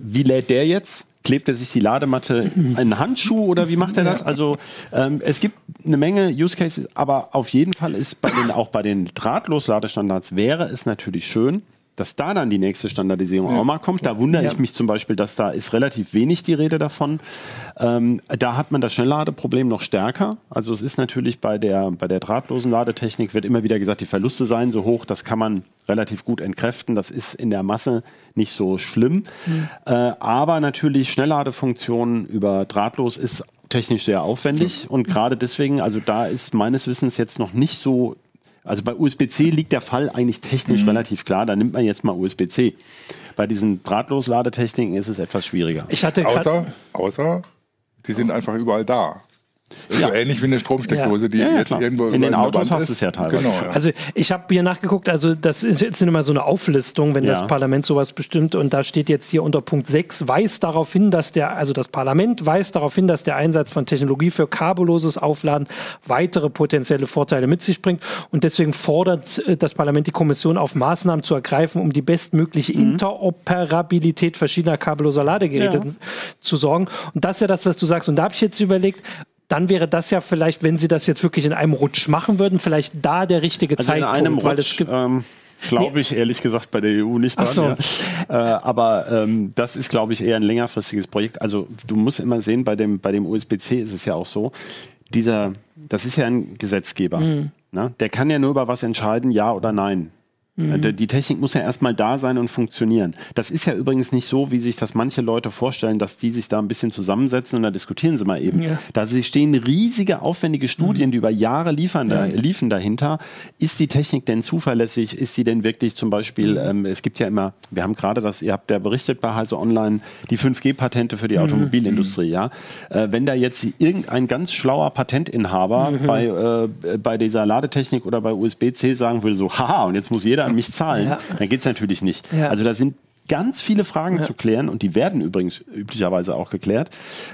wie lädt der jetzt? Klebt er sich die Ladematte in einen Handschuh oder wie macht er das? Also ähm, es gibt eine Menge Use Cases, aber auf jeden Fall ist bei den, auch bei den Drahtlos-Ladestandards wäre es natürlich schön, dass da dann die nächste Standardisierung ja. auch mal kommt. Da wundere ja. ich mich zum Beispiel, dass da ist relativ wenig die Rede davon. Ähm, da hat man das Schnellladeproblem noch stärker. Also es ist natürlich bei der, bei der drahtlosen Ladetechnik wird immer wieder gesagt, die Verluste seien so hoch, das kann man relativ gut entkräften. Das ist in der Masse nicht so schlimm. Mhm. Äh, aber natürlich Schnellladefunktionen über drahtlos ist technisch sehr aufwendig und gerade deswegen, also da ist meines Wissens jetzt noch nicht so also bei USB-C liegt der Fall eigentlich technisch mhm. relativ klar. Da nimmt man jetzt mal USB-C. Bei diesen Drahtlosladetechniken ist es etwas schwieriger. Ich hatte außer, außer, die sind einfach überall da. Ja. So ähnlich wie eine Stromsteckdose, die ja, jetzt klar. irgendwo in den Autos hast du es ja teilweise. Genau, ja. Also ich habe hier nachgeguckt, also das ist jetzt immer so eine Auflistung, wenn das Parlament sowas bestimmt und da steht jetzt hier unter Punkt 6 weist darauf hin, dass der also das Parlament weist darauf hin, dass der Einsatz von Technologie für kabelloses Aufladen weitere potenzielle Vorteile mit sich bringt und deswegen fordert äh, das Parlament die Kommission auf Maßnahmen zu ergreifen, um die bestmögliche mhm. Interoperabilität verschiedener kabelloser Ladegeräte zu sorgen und das ist ja das, was du sagst und da habe ich jetzt überlegt, dann wäre das ja vielleicht, wenn sie das jetzt wirklich in einem Rutsch machen würden, vielleicht da der richtige also Zeitpunkt. In einem weil Rutsch, ähm, glaube ich ehrlich gesagt bei der EU nicht dran. So. Ja. Äh, aber ähm, das ist, glaube ich, eher ein längerfristiges Projekt. Also du musst immer sehen, bei dem, bei dem USB-C ist es ja auch so, dieser, das ist ja ein Gesetzgeber. Mhm. Ne? Der kann ja nur über was entscheiden, ja oder nein. Mhm. Die Technik muss ja erstmal da sein und funktionieren. Das ist ja übrigens nicht so, wie sich das manche Leute vorstellen, dass die sich da ein bisschen zusammensetzen und da diskutieren sie mal eben. Ja. Da stehen riesige, aufwendige Studien, mhm. die über Jahre liefern, ja. da, liefen dahinter. Ist die Technik denn zuverlässig? Ist sie denn wirklich zum Beispiel, mhm. ähm, es gibt ja immer, wir haben gerade das, ihr habt ja berichtet bei Heise Online, die 5G-Patente für die mhm. Automobilindustrie, ja. Äh, wenn da jetzt irgendein ganz schlauer Patentinhaber mhm. bei, äh, bei dieser Ladetechnik oder bei USB-C sagen würde, so, haha, und jetzt muss jeder an mich zahlen, ja. dann geht es natürlich nicht. Ja. Also da sind ganz viele Fragen ja. zu klären und die werden übrigens üblicherweise auch geklärt.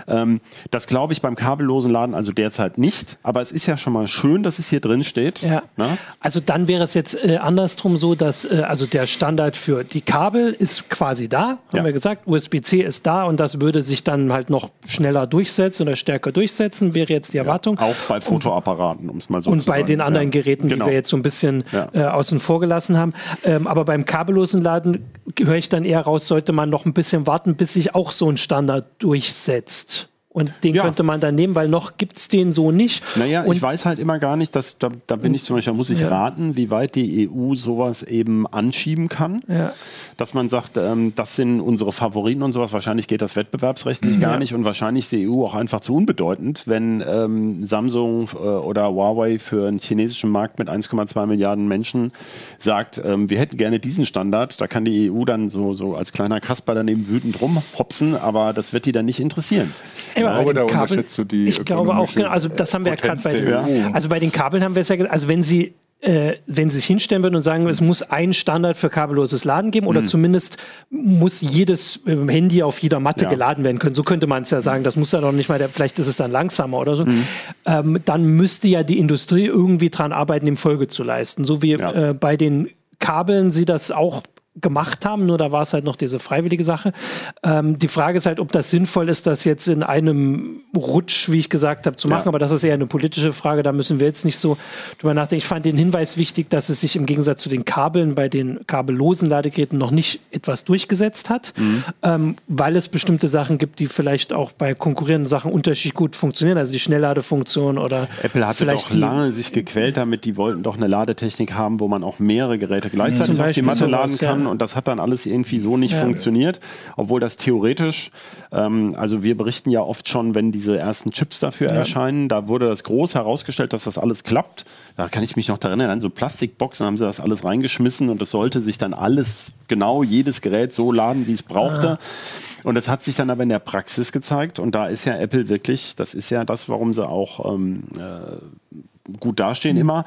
Ähm, das glaube ich beim kabellosen Laden also derzeit nicht, aber es ist ja schon mal schön, dass es hier drin steht. Ja. Ne? Also dann wäre es jetzt äh, andersrum so, dass äh, also der Standard für die Kabel ist quasi da, haben ja. wir gesagt, USB-C ist da und das würde sich dann halt noch schneller durchsetzen oder stärker durchsetzen, wäre jetzt die Erwartung. Ja, auch bei Fotoapparaten, um es mal so und zu sagen. Und bei den anderen Geräten, genau. die wir jetzt so ein bisschen äh, außen vor gelassen haben. Ähm, aber beim kabellosen Laden höre ich dann dann eher raus, sollte man noch ein bisschen warten, bis sich auch so ein Standard durchsetzt. Und den ja. könnte man dann nehmen, weil noch gibt es den so nicht. Naja, und ich weiß halt immer gar nicht, dass da, da bin ich zum Beispiel, da muss ich ja. raten, wie weit die EU sowas eben anschieben kann. Ja. Dass man sagt, ähm, das sind unsere Favoriten und sowas. Wahrscheinlich geht das wettbewerbsrechtlich mhm. gar nicht und wahrscheinlich ist die EU auch einfach zu unbedeutend, wenn ähm, Samsung äh, oder Huawei für einen chinesischen Markt mit 1,2 Milliarden Menschen sagt, ähm, wir hätten gerne diesen Standard. Da kann die EU dann so, so als kleiner Kasper daneben wütend rumhopsen, aber das wird die dann nicht interessieren. Ich glaube, da Kabel, unterschätzt du die. Ich glaube auch, genau, also das haben wir ja gerade bei den, also bei den Kabeln haben wir es ja gesagt, also wenn sie äh, wenn sie sich hinstellen würden und sagen, es muss einen Standard für kabelloses Laden geben oder mhm. zumindest muss jedes äh, Handy auf jeder Matte ja. geladen werden können. So könnte man es ja sagen. Das muss ja noch nicht mal, der, vielleicht ist es dann langsamer oder so. Mhm. Ähm, dann müsste ja die Industrie irgendwie dran arbeiten, dem Folge zu leisten. So wie ja. äh, bei den Kabeln sie das auch gemacht haben, nur da war es halt noch diese freiwillige Sache. Ähm, die Frage ist halt, ob das sinnvoll ist, das jetzt in einem Rutsch, wie ich gesagt habe, zu machen, ja. aber das ist eher eine politische Frage, da müssen wir jetzt nicht so drüber nachdenken. Ich fand den Hinweis wichtig, dass es sich im Gegensatz zu den Kabeln bei den kabellosen Ladegeräten noch nicht etwas durchgesetzt hat, mhm. ähm, weil es bestimmte Sachen gibt, die vielleicht auch bei konkurrierenden Sachen unterschiedlich gut funktionieren, also die Schnellladefunktion oder Apple hatte vielleicht doch lange sich gequält damit, die wollten doch eine Ladetechnik haben, wo man auch mehrere Geräte gleichzeitig auf die Matte laden kann. Und das hat dann alles irgendwie so nicht ja. funktioniert, obwohl das theoretisch, ähm, also wir berichten ja oft schon, wenn diese ersten Chips dafür ja. erscheinen, da wurde das groß herausgestellt, dass das alles klappt. Da kann ich mich noch daran erinnern, so Plastikboxen haben sie das alles reingeschmissen und es sollte sich dann alles, genau jedes Gerät so laden, wie es brauchte. Ah. Und das hat sich dann aber in der Praxis gezeigt und da ist ja Apple wirklich, das ist ja das, warum sie auch ähm, äh, gut dastehen mhm. immer,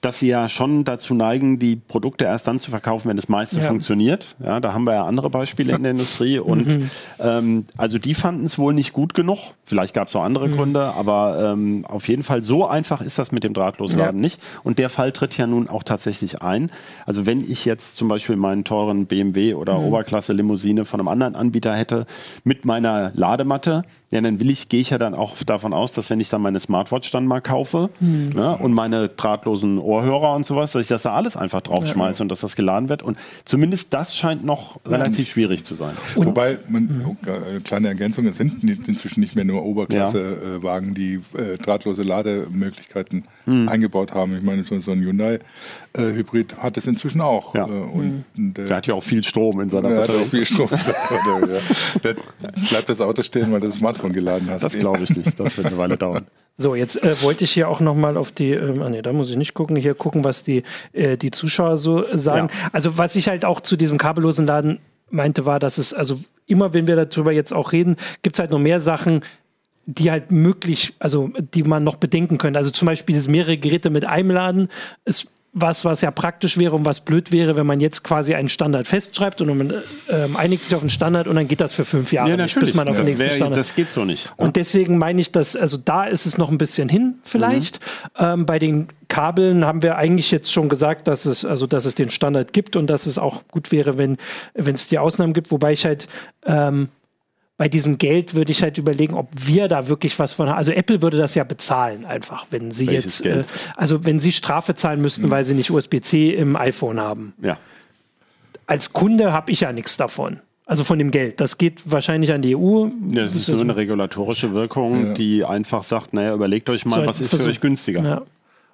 dass sie ja schon dazu neigen, die Produkte erst dann zu verkaufen, wenn das meiste ja. funktioniert. Ja, da haben wir ja andere Beispiele in der Industrie und mhm. ähm, also die fanden es wohl nicht gut genug. Vielleicht gab es auch andere mhm. Gründe, aber ähm, auf jeden Fall so einfach ist das mit dem Drahtlosladen ja. nicht. Und der Fall tritt ja nun auch tatsächlich ein. Also wenn ich jetzt zum Beispiel meinen teuren BMW oder mhm. Oberklasse Limousine von einem anderen Anbieter hätte mit meiner Ladematte, ja, dann will ich, gehe ich ja dann auch davon aus, dass wenn ich dann meine Smartwatch dann mal kaufe mhm. Ne, und meine drahtlosen Ohrhörer und sowas, dass ich das da alles einfach draufschmeiße ja. und dass das geladen wird. Und zumindest das scheint noch ja. relativ schwierig zu sein. Und Wobei, man, mhm. oh, kleine Ergänzung, es sind inzwischen nicht mehr nur Oberklasse-Wagen, ja. die äh, drahtlose Lademöglichkeiten mhm. eingebaut haben. Ich meine, so, so ein Hyundai äh, Hybrid hat es inzwischen auch. Ja. Äh, und mhm. der, der, hat ja auch viel Strom in seiner Batterie. Der hat auch viel Strom in seiner Batterie, ja. Der bleibt das Auto stehen, weil du das Smartphone geladen hast. Das glaube ich nicht. Das wird eine Weile dauern. So, jetzt äh, wollte ich hier auch nochmal auf die, ähm, ah, nee, da muss ich nicht gucken, hier gucken, was die, äh, die Zuschauer so sagen. Ja. Also was ich halt auch zu diesem kabellosen Laden meinte, war, dass es, also immer wenn wir darüber jetzt auch reden, gibt es halt noch mehr Sachen, die halt möglich, also die man noch bedenken könnte. Also zum Beispiel das mehrere Geräte mit einem Laden ist was, was ja praktisch wäre und was blöd wäre, wenn man jetzt quasi einen Standard festschreibt und man äh, einigt sich auf einen Standard und dann geht das für fünf Jahre ja, natürlich. bis man auf den nächsten wär, Standard. Das geht so nicht. Und deswegen meine ich, dass, also da ist es noch ein bisschen hin vielleicht. Mhm. Ähm, bei den Kabeln haben wir eigentlich jetzt schon gesagt, dass es, also dass es den Standard gibt und dass es auch gut wäre, wenn es die Ausnahmen gibt, wobei ich halt ähm, bei diesem Geld würde ich halt überlegen, ob wir da wirklich was von haben. Also Apple würde das ja bezahlen einfach, wenn sie Welches jetzt, äh, also wenn sie Strafe zahlen müssten, mhm. weil sie nicht USB-C im iPhone haben. Ja. Als Kunde habe ich ja nichts davon. Also von dem Geld. Das geht wahrscheinlich an die EU. Ja, das ist nur eine regulatorische Wirkung, ja. die einfach sagt, naja, überlegt euch mal, so, was ist Versuch. für euch günstiger. Ja.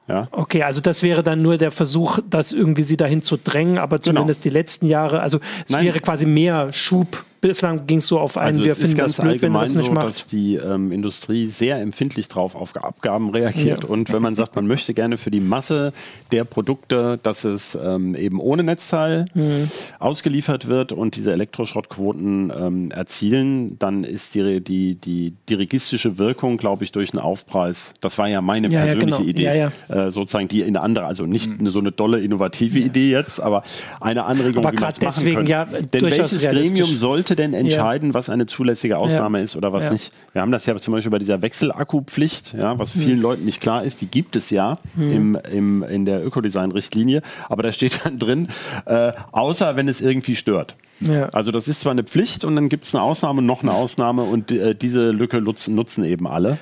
Ja. Okay, also das wäre dann nur der Versuch, das irgendwie sie dahin zu drängen, aber genau. zumindest genau. die letzten Jahre, also es Nein. wäre quasi mehr Schub bislang ging es so auf einen, also wir finden das blöd, wenn man das nicht so, macht. dass die ähm, Industrie sehr empfindlich drauf auf Abgaben reagiert ja. und wenn man sagt, man möchte gerne für die Masse der Produkte, dass es ähm, eben ohne Netzteil mhm. ausgeliefert wird und diese Elektroschrottquoten ähm, erzielen, dann ist die, die, die dirigistische Wirkung, glaube ich, durch einen Aufpreis, das war ja meine ja, persönliche ja, genau. Idee, äh, sozusagen die in andere, also nicht mhm. so eine dolle innovative Idee jetzt, aber eine Anregung, aber wie man es machen könnte. Ja, Denn welches Gremium sollte sollte denn entscheiden, ja. was eine zulässige Ausnahme ja. ist oder was ja. nicht? Wir haben das ja zum Beispiel bei dieser Wechselakkupflicht, ja, was vielen mhm. Leuten nicht klar ist, die gibt es ja mhm. im, im, in der Ökodesign-Richtlinie, aber da steht dann drin, äh, außer wenn es irgendwie stört. Ja. Also das ist zwar eine Pflicht und dann gibt es eine Ausnahme, noch eine Ausnahme und äh, diese Lücke nutzen, nutzen eben alle.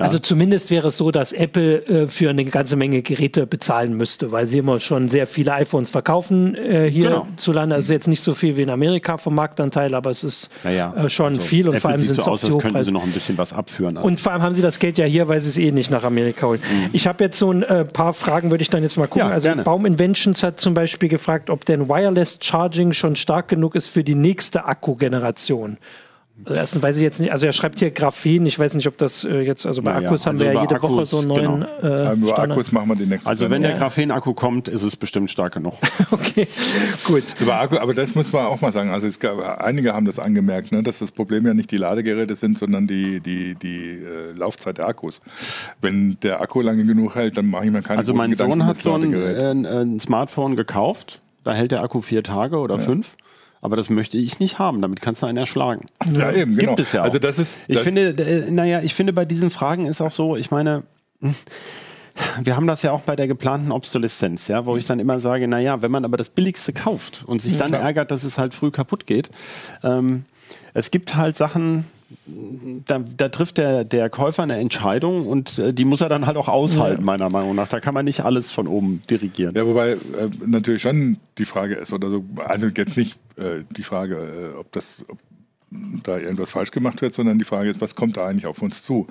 Ja. Also zumindest wäre es so, dass Apple äh, für eine ganze Menge Geräte bezahlen müsste, weil sie immer schon sehr viele iPhones verkaufen äh, hierzulande. Genau. Also jetzt nicht so viel wie in Amerika vom Marktanteil, aber es ist naja, äh, schon also viel und Apple vor allem sind es so aus, als könnten sie noch ein bisschen was abführen. Also. Und vor allem haben sie das Geld ja hier, weil sie es eh nicht nach Amerika holen. Mhm. Ich habe jetzt so ein äh, paar Fragen, würde ich dann jetzt mal gucken. Ja, also gerne. Baum Inventions hat zum Beispiel gefragt, ob denn Wireless Charging schon stark genug ist für die nächste Akkugeneration. Also erstens weiß ich jetzt nicht, also er schreibt hier Graphen, ich weiß nicht, ob das äh, jetzt, also bei Akkus ja, also haben wir ja jede Akkus, Woche so einen neuen genau. äh, Über Akkus machen wir die nächste Also wenn der Graphen-Akku kommt, ist es bestimmt stark genug. okay, gut. Über Akku, aber das muss man auch mal sagen, also es gab, einige haben das angemerkt, ne, dass das Problem ja nicht die Ladegeräte sind, sondern die, die, die äh, Laufzeit der Akkus. Wenn der Akku lange genug hält, dann mache ich mir keine Also mein Sohn hat so ein, äh, ein, Smartphone gekauft, da hält der Akku vier Tage oder ja. fünf. Aber das möchte ich nicht haben. Damit kannst du einen erschlagen. Ja, eben, genau. Gibt es ja auch. Also das ist, ich das finde, äh, naja, ich finde bei diesen Fragen ist auch so, ich meine, hm, wir haben das ja auch bei der geplanten Obsoleszenz, ja, wo ich dann immer sage, naja, wenn man aber das Billigste kauft und sich dann ärgert, dass es halt früh kaputt geht, ähm, es gibt halt Sachen, da, da, trifft der, der Käufer eine Entscheidung und äh, die muss er dann halt auch aushalten, ja. meiner Meinung nach. Da kann man nicht alles von oben dirigieren. Ja, wobei äh, natürlich schon die Frage ist, oder so, also jetzt nicht äh, die Frage, äh, ob das, ob da irgendwas falsch gemacht wird, sondern die Frage ist, was kommt da eigentlich auf uns zu?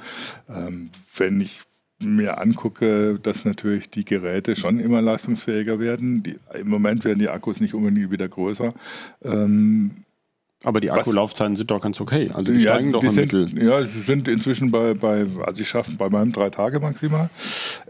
Ähm, wenn ich mir angucke, dass natürlich die Geräte schon immer leistungsfähiger werden. Die, Im Moment werden die Akkus nicht unbedingt wieder größer. Ähm, aber die Akkulaufzeiten sind doch ganz okay. Also die ja, steigen doch die im sind, Mittel. Ja, sie sind inzwischen bei, bei also ich schaffe bei meinem drei Tage maximal.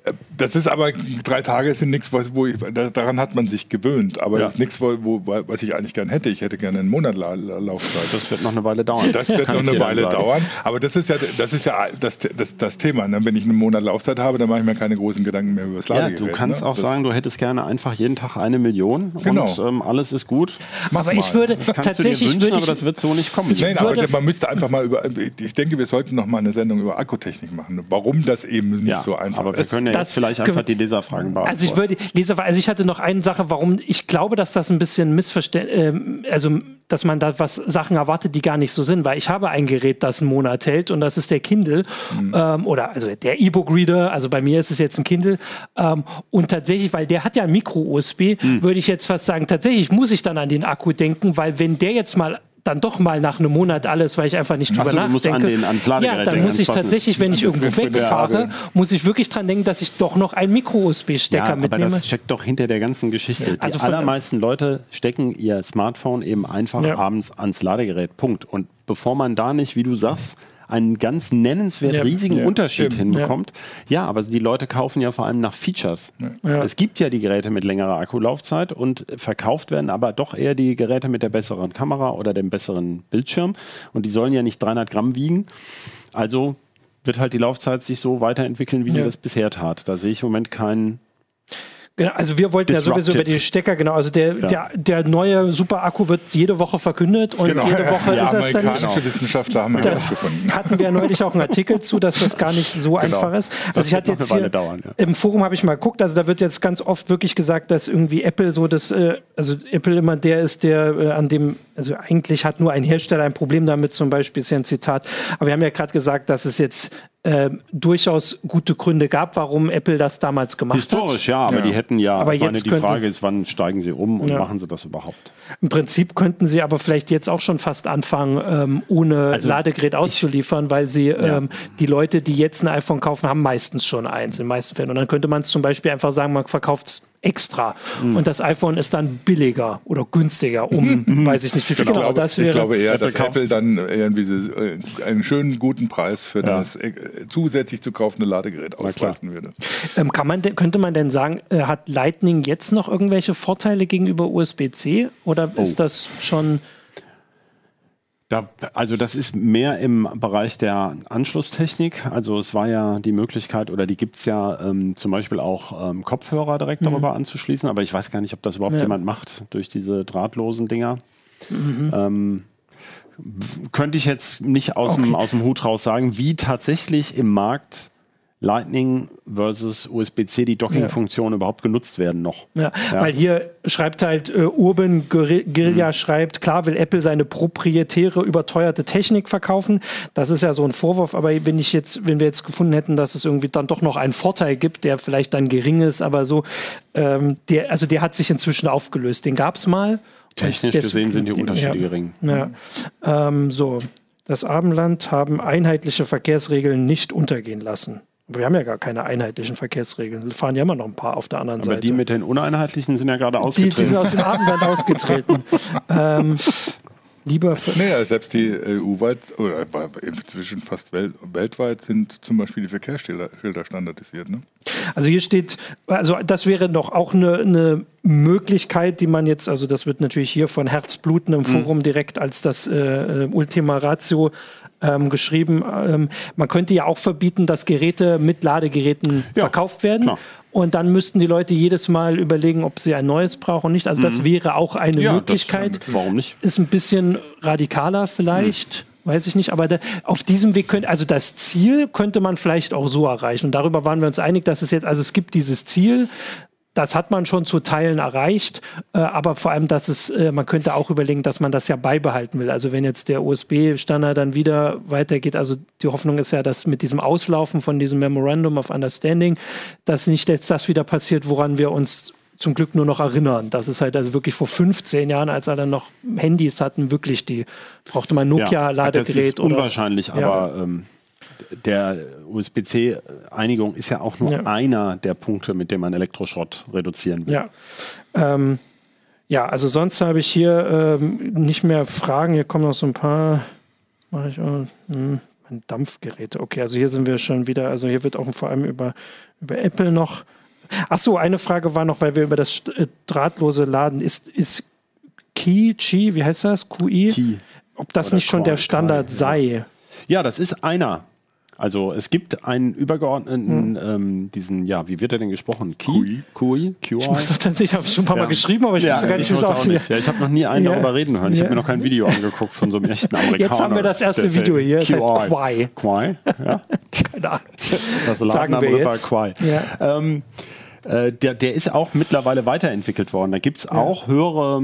Äh, das ist aber, drei Tage sind nichts, wo ich, daran hat man sich gewöhnt. Aber ja. das ist nichts, wo, wo, was ich eigentlich gern hätte. Ich hätte gerne einen Monat La Laufzeit. Das wird noch eine Weile dauern. Das wird noch eine Weile dauern. Aber das ist ja das, ist ja das, das, das Thema. Ne? Wenn ich einen Monat Laufzeit habe, dann mache ich mir keine großen Gedanken mehr über das Ladegerät. Ja, du kannst ne? auch das sagen, du hättest gerne einfach jeden Tag eine Million genau. und ähm, alles ist gut. Mach aber mal. ich würde das tatsächlich, aber das wird so nicht kommen. Nein, aber man müsste einfach mal über, ich denke, wir sollten noch mal eine Sendung über Akkutechnik machen, warum das eben nicht ja, so einfach aber ist. Aber wir können ja jetzt vielleicht einfach die Leserfragen beantworten. Also ich würde, Leserfragen, also ich hatte noch eine Sache, warum ich glaube, dass das ein bisschen missverständlich, äh, also dass man da was Sachen erwartet, die gar nicht so sind, weil ich habe ein Gerät, das einen Monat hält und das ist der Kindle mhm. ähm, oder also der E-Book-Reader, also bei mir ist es jetzt ein Kindle ähm, und tatsächlich, weil der hat ja Micro-USB, mhm. würde ich jetzt fast sagen, tatsächlich muss ich dann an den Akku denken, weil wenn der jetzt mal dann doch mal nach einem Monat alles, weil ich einfach nicht drüber so, nachdenke. An den, ja, dann muss ich tatsächlich, wenn ich irgendwo wegfahre, muss ich wirklich dran denken, dass ich doch noch einen Micro-USB-Stecker ja, mitnehme. Aber das steckt doch hinter der ganzen Geschichte. Die also allermeisten Leute stecken ihr Smartphone eben einfach ja. abends ans Ladegerät. Punkt. Und bevor man da nicht, wie du sagst, einen ganz nennenswert ja, riesigen ja, Unterschied stimmt, hinbekommt. Ja. ja. aber die Leute kaufen ja vor allem nach Features. Es gibt ja die Geräte mit längerer Akkulaufzeit und verkauft werden aber doch eher die Geräte mit der besseren Kamera oder dem besseren Bildschirm. Und die sollen ja nicht 300 Gramm wiegen. Also wird halt die Laufzeit sich so weiterentwickeln, wie sie das bisher tat. Da sehe ich im Moment keinen Genau, also wir wollten ja sowieso über die Stecker, genau. Also der, ja. der, der neue Super-Akku wird jede Woche verkündet und genau. jede Woche ja, ist es dann. Amerikanische Wissenschaftler haben das gefunden. Hatten wir neulich auch einen Artikel zu, dass das gar nicht so genau. einfach ist. Also das ich hatte jetzt hier dauern, ja. im Forum habe ich mal geguckt, also da wird jetzt ganz oft wirklich gesagt, dass irgendwie Apple so das, äh, also Apple immer der ist, der äh, an dem, also eigentlich hat nur ein Hersteller ein Problem damit, zum Beispiel ist ja ein Zitat. Aber wir haben ja gerade gesagt, dass es jetzt äh, durchaus gute Gründe gab, warum Apple das damals gemacht Historisch, hat. Historisch, ja, aber ja. die hätten ja, aber ich meine, die Frage ist, wann steigen sie um und ja. machen sie das überhaupt? Im Prinzip könnten sie aber vielleicht jetzt auch schon fast anfangen, ähm, ohne also Ladegerät auszuliefern, ich, weil sie ja. ähm, die Leute, die jetzt ein iPhone kaufen, haben meistens schon eins in den meisten Fällen. Und dann könnte man es zum Beispiel einfach sagen, man verkauft es extra. Mhm. Und das iPhone ist dann billiger oder günstiger, um mhm. weiß ich nicht wie viel. Genau, glaube, das wäre, ich glaube eher, dass Apple dann irgendwie äh, einen schönen guten Preis für ja. das äh, zusätzlich zu kaufende Ladegerät ausleisten würde. Ähm, kann man könnte man denn sagen, äh, hat Lightning jetzt noch irgendwelche Vorteile gegenüber USB-C oder oh. ist das schon da, also das ist mehr im Bereich der Anschlusstechnik. Also es war ja die Möglichkeit oder die gibt's ja ähm, zum Beispiel auch ähm, Kopfhörer direkt mhm. darüber anzuschließen, aber ich weiß gar nicht, ob das überhaupt ja. jemand macht durch diese drahtlosen Dinger. Mhm. Ähm, könnte ich jetzt nicht aus, okay. dem, aus dem Hut raus sagen, wie tatsächlich im Markt Lightning versus USB-C die Docking-Funktion ja. überhaupt genutzt werden noch. Ja, ja. weil hier schreibt halt äh, Urban Guerilla mhm. schreibt, klar will Apple seine proprietäre überteuerte Technik verkaufen. Das ist ja so ein Vorwurf, aber wenn ich jetzt, wenn wir jetzt gefunden hätten, dass es irgendwie dann doch noch einen Vorteil gibt, der vielleicht dann gering ist, aber so, ähm, der, also der hat sich inzwischen aufgelöst. Den gab es mal. Technisch gesehen sind die Unterschiede gering. Ja. Ähm, so. Das Abendland haben einheitliche Verkehrsregeln nicht untergehen lassen. Wir haben ja gar keine einheitlichen Verkehrsregeln. Es fahren ja immer noch ein paar auf der anderen Aber Seite. Aber die mit den uneinheitlichen sind ja gerade ausgetreten. Die, die sind aus dem Abendland ausgetreten. ähm, lieber. Naja, selbst die EU-weit oder inzwischen fast wel weltweit sind zum Beispiel die Verkehrsschilder standardisiert. Ne? Also hier steht, also das wäre noch auch eine, eine, Möglichkeit, die man jetzt, also das wird natürlich hier von Herzbluten im mhm. Forum direkt als das äh, Ultima Ratio ähm, geschrieben, ähm, man könnte ja auch verbieten, dass Geräte mit Ladegeräten ja, verkauft werden. Klar. Und dann müssten die Leute jedes Mal überlegen, ob sie ein neues brauchen und nicht. Also das mhm. wäre auch eine ja, Möglichkeit. Das, warum nicht? Ist ein bisschen radikaler vielleicht. Mhm weiß ich nicht, aber da, auf diesem Weg könnte, also das Ziel könnte man vielleicht auch so erreichen. Und darüber waren wir uns einig, dass es jetzt, also es gibt dieses Ziel, das hat man schon zu Teilen erreicht, äh, aber vor allem, dass es, äh, man könnte auch überlegen, dass man das ja beibehalten will. Also wenn jetzt der USB-Standard dann wieder weitergeht, also die Hoffnung ist ja, dass mit diesem Auslaufen von diesem Memorandum of Understanding, dass nicht jetzt das wieder passiert, woran wir uns zum Glück nur noch erinnern. Das ist halt also wirklich vor 15 Jahren, als er dann noch Handys hatten, wirklich die, brauchte man Nokia-Ladegerät. Ja, das ist unwahrscheinlich, oder, aber ja. ähm, der USB-C-Einigung ist ja auch nur ja. einer der Punkte, mit dem man Elektroschrott reduzieren will. Ja. Ähm, ja, also sonst habe ich hier ähm, nicht mehr Fragen. Hier kommen noch so ein paar. Mache ich auch. Hm, Dampfgeräte. Okay, also hier sind wir schon wieder. Also hier wird auch vor allem über, über Apple noch. Ach so, eine Frage war noch, weil wir über das äh, drahtlose Laden ist, ist Key, Qi, wie heißt das? QI? Ob das Oder nicht schon Qual, der Standard Qual, sei. Ja. ja, das ist einer also es gibt einen übergeordneten, hm. ähm, diesen, ja, wie wird er denn gesprochen? Key? QI? QI? Ich muss doch tatsächlich, habe ich schon ein paar ja. Mal geschrieben, aber ich ja, wusste gar nicht, wie es aussieht. Ja, ich habe noch nie einen ja. darüber reden hören. Ich habe mir noch kein Video angeguckt von so einem echten Amerikaner. Jetzt haben wir das erste Video hier, das heißt Quai. Quai, ja. Keine Ahnung. Das Ladenname war Quai. Ja. Ähm, äh, der, der ist auch mittlerweile weiterentwickelt worden. Da gibt es auch höhere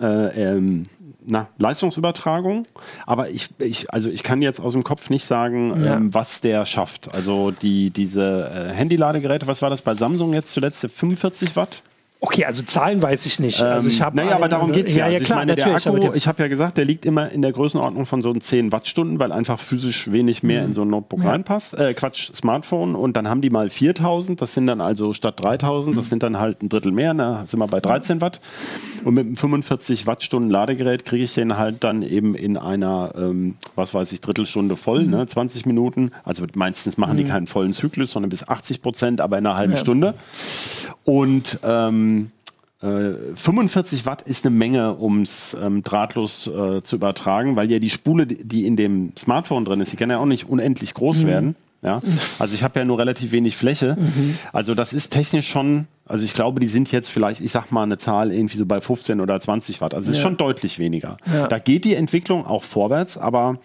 äh, ähm, na, Leistungsübertragung, aber ich, ich, also ich kann jetzt aus dem Kopf nicht sagen, ja. ähm, was der schafft. Also die, diese äh, Handy-Ladegeräte, was war das bei Samsung jetzt zuletzt? 45 Watt? Okay, also Zahlen weiß ich nicht. Also ich ähm, naja, aber darum geht es ja. ja, also klar, ich meine, der Akku, ich habe ja gesagt, der liegt immer in der Größenordnung von so 10 Wattstunden, weil einfach physisch wenig mehr mhm. in so ein Notebook ja. reinpasst. Äh, Quatsch, Smartphone. Und dann haben die mal 4000, das sind dann also statt 3000, mhm. das sind dann halt ein Drittel mehr, ne? sind wir bei 13 Watt. Und mit einem 45 Wattstunden Ladegerät kriege ich den halt dann eben in einer, ähm, was weiß ich, Drittelstunde voll, mhm. ne? 20 Minuten. Also meistens machen die mhm. keinen vollen Zyklus, sondern bis 80 Prozent, aber in einer halben. Stunde. Und ähm, äh, 45 Watt ist eine Menge, um es ähm, drahtlos äh, zu übertragen, weil ja die Spule, die in dem Smartphone drin ist, die kann ja auch nicht unendlich groß mhm. werden. Ja? Also ich habe ja nur relativ wenig Fläche. Mhm. Also das ist technisch schon, also ich glaube, die sind jetzt vielleicht, ich sag mal, eine Zahl irgendwie so bei 15 oder 20 Watt. Also es ja. ist schon deutlich weniger. Ja. Da geht die Entwicklung auch vorwärts, aber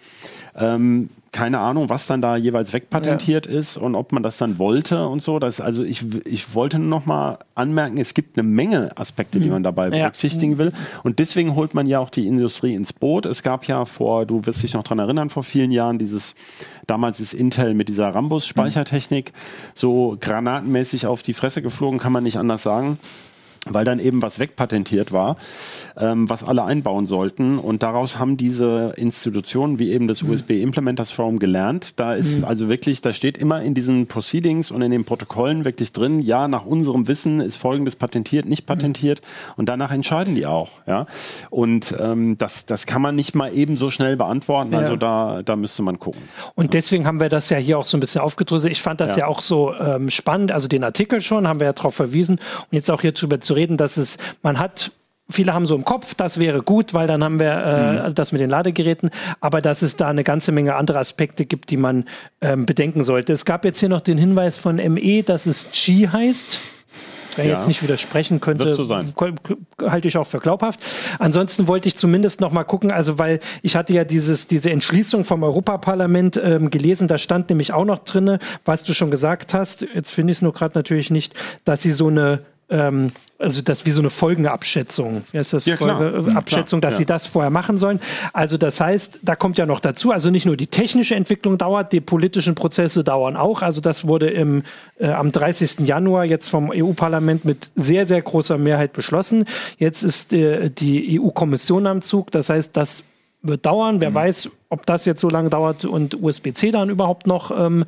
ähm, keine Ahnung, was dann da jeweils wegpatentiert ja. ist und ob man das dann wollte und so. Das, also ich, ich wollte nur noch mal anmerken, es gibt eine Menge Aspekte, die mhm. man dabei ja. berücksichtigen will. Und deswegen holt man ja auch die Industrie ins Boot. Es gab ja vor, du wirst dich noch daran erinnern, vor vielen Jahren dieses, damals ist Intel mit dieser Rambus-Speichertechnik so granatenmäßig auf die Fresse geflogen, kann man nicht anders sagen weil dann eben was wegpatentiert war, ähm, was alle einbauen sollten. Und daraus haben diese Institutionen wie eben das mhm. USB Implementers Forum gelernt. Da ist mhm. also wirklich, da steht immer in diesen Proceedings und in den Protokollen wirklich drin, ja, nach unserem Wissen ist Folgendes patentiert, nicht patentiert. Mhm. Und danach entscheiden die auch. Ja? Und ähm, das, das kann man nicht mal eben so schnell beantworten. Ja. Also da, da müsste man gucken. Und deswegen haben wir das ja hier auch so ein bisschen aufgedröselt. Ich fand das ja, ja auch so ähm, spannend. Also den Artikel schon, haben wir ja darauf verwiesen. Und jetzt auch hier drüber zu reden, dass es, man hat Viele haben so im Kopf, das wäre gut, weil dann haben wir äh, mhm. das mit den Ladegeräten, aber dass es da eine ganze Menge andere Aspekte gibt, die man ähm, bedenken sollte. Es gab jetzt hier noch den Hinweis von ME, dass es Qi heißt. Wer ja. jetzt nicht widersprechen könnte, so halte ich auch für glaubhaft. Ansonsten wollte ich zumindest noch mal gucken, also weil ich hatte ja dieses, diese Entschließung vom Europaparlament ähm, gelesen, da stand nämlich auch noch drinne, was du schon gesagt hast, jetzt finde ich es nur gerade natürlich nicht, dass sie so eine ähm, also das wie so eine Folgenabschätzung. Wie heißt das? Ja, Folgeabschätzung, dass ja. sie das vorher machen sollen. Also das heißt, da kommt ja noch dazu, also nicht nur die technische Entwicklung dauert, die politischen Prozesse dauern auch. Also das wurde im, äh, am 30. Januar jetzt vom EU-Parlament mit sehr, sehr großer Mehrheit beschlossen. Jetzt ist äh, die EU-Kommission am Zug. Das heißt, das wird dauern. Wer mhm. weiß, ob das jetzt so lange dauert und USB-C dann überhaupt noch ähm,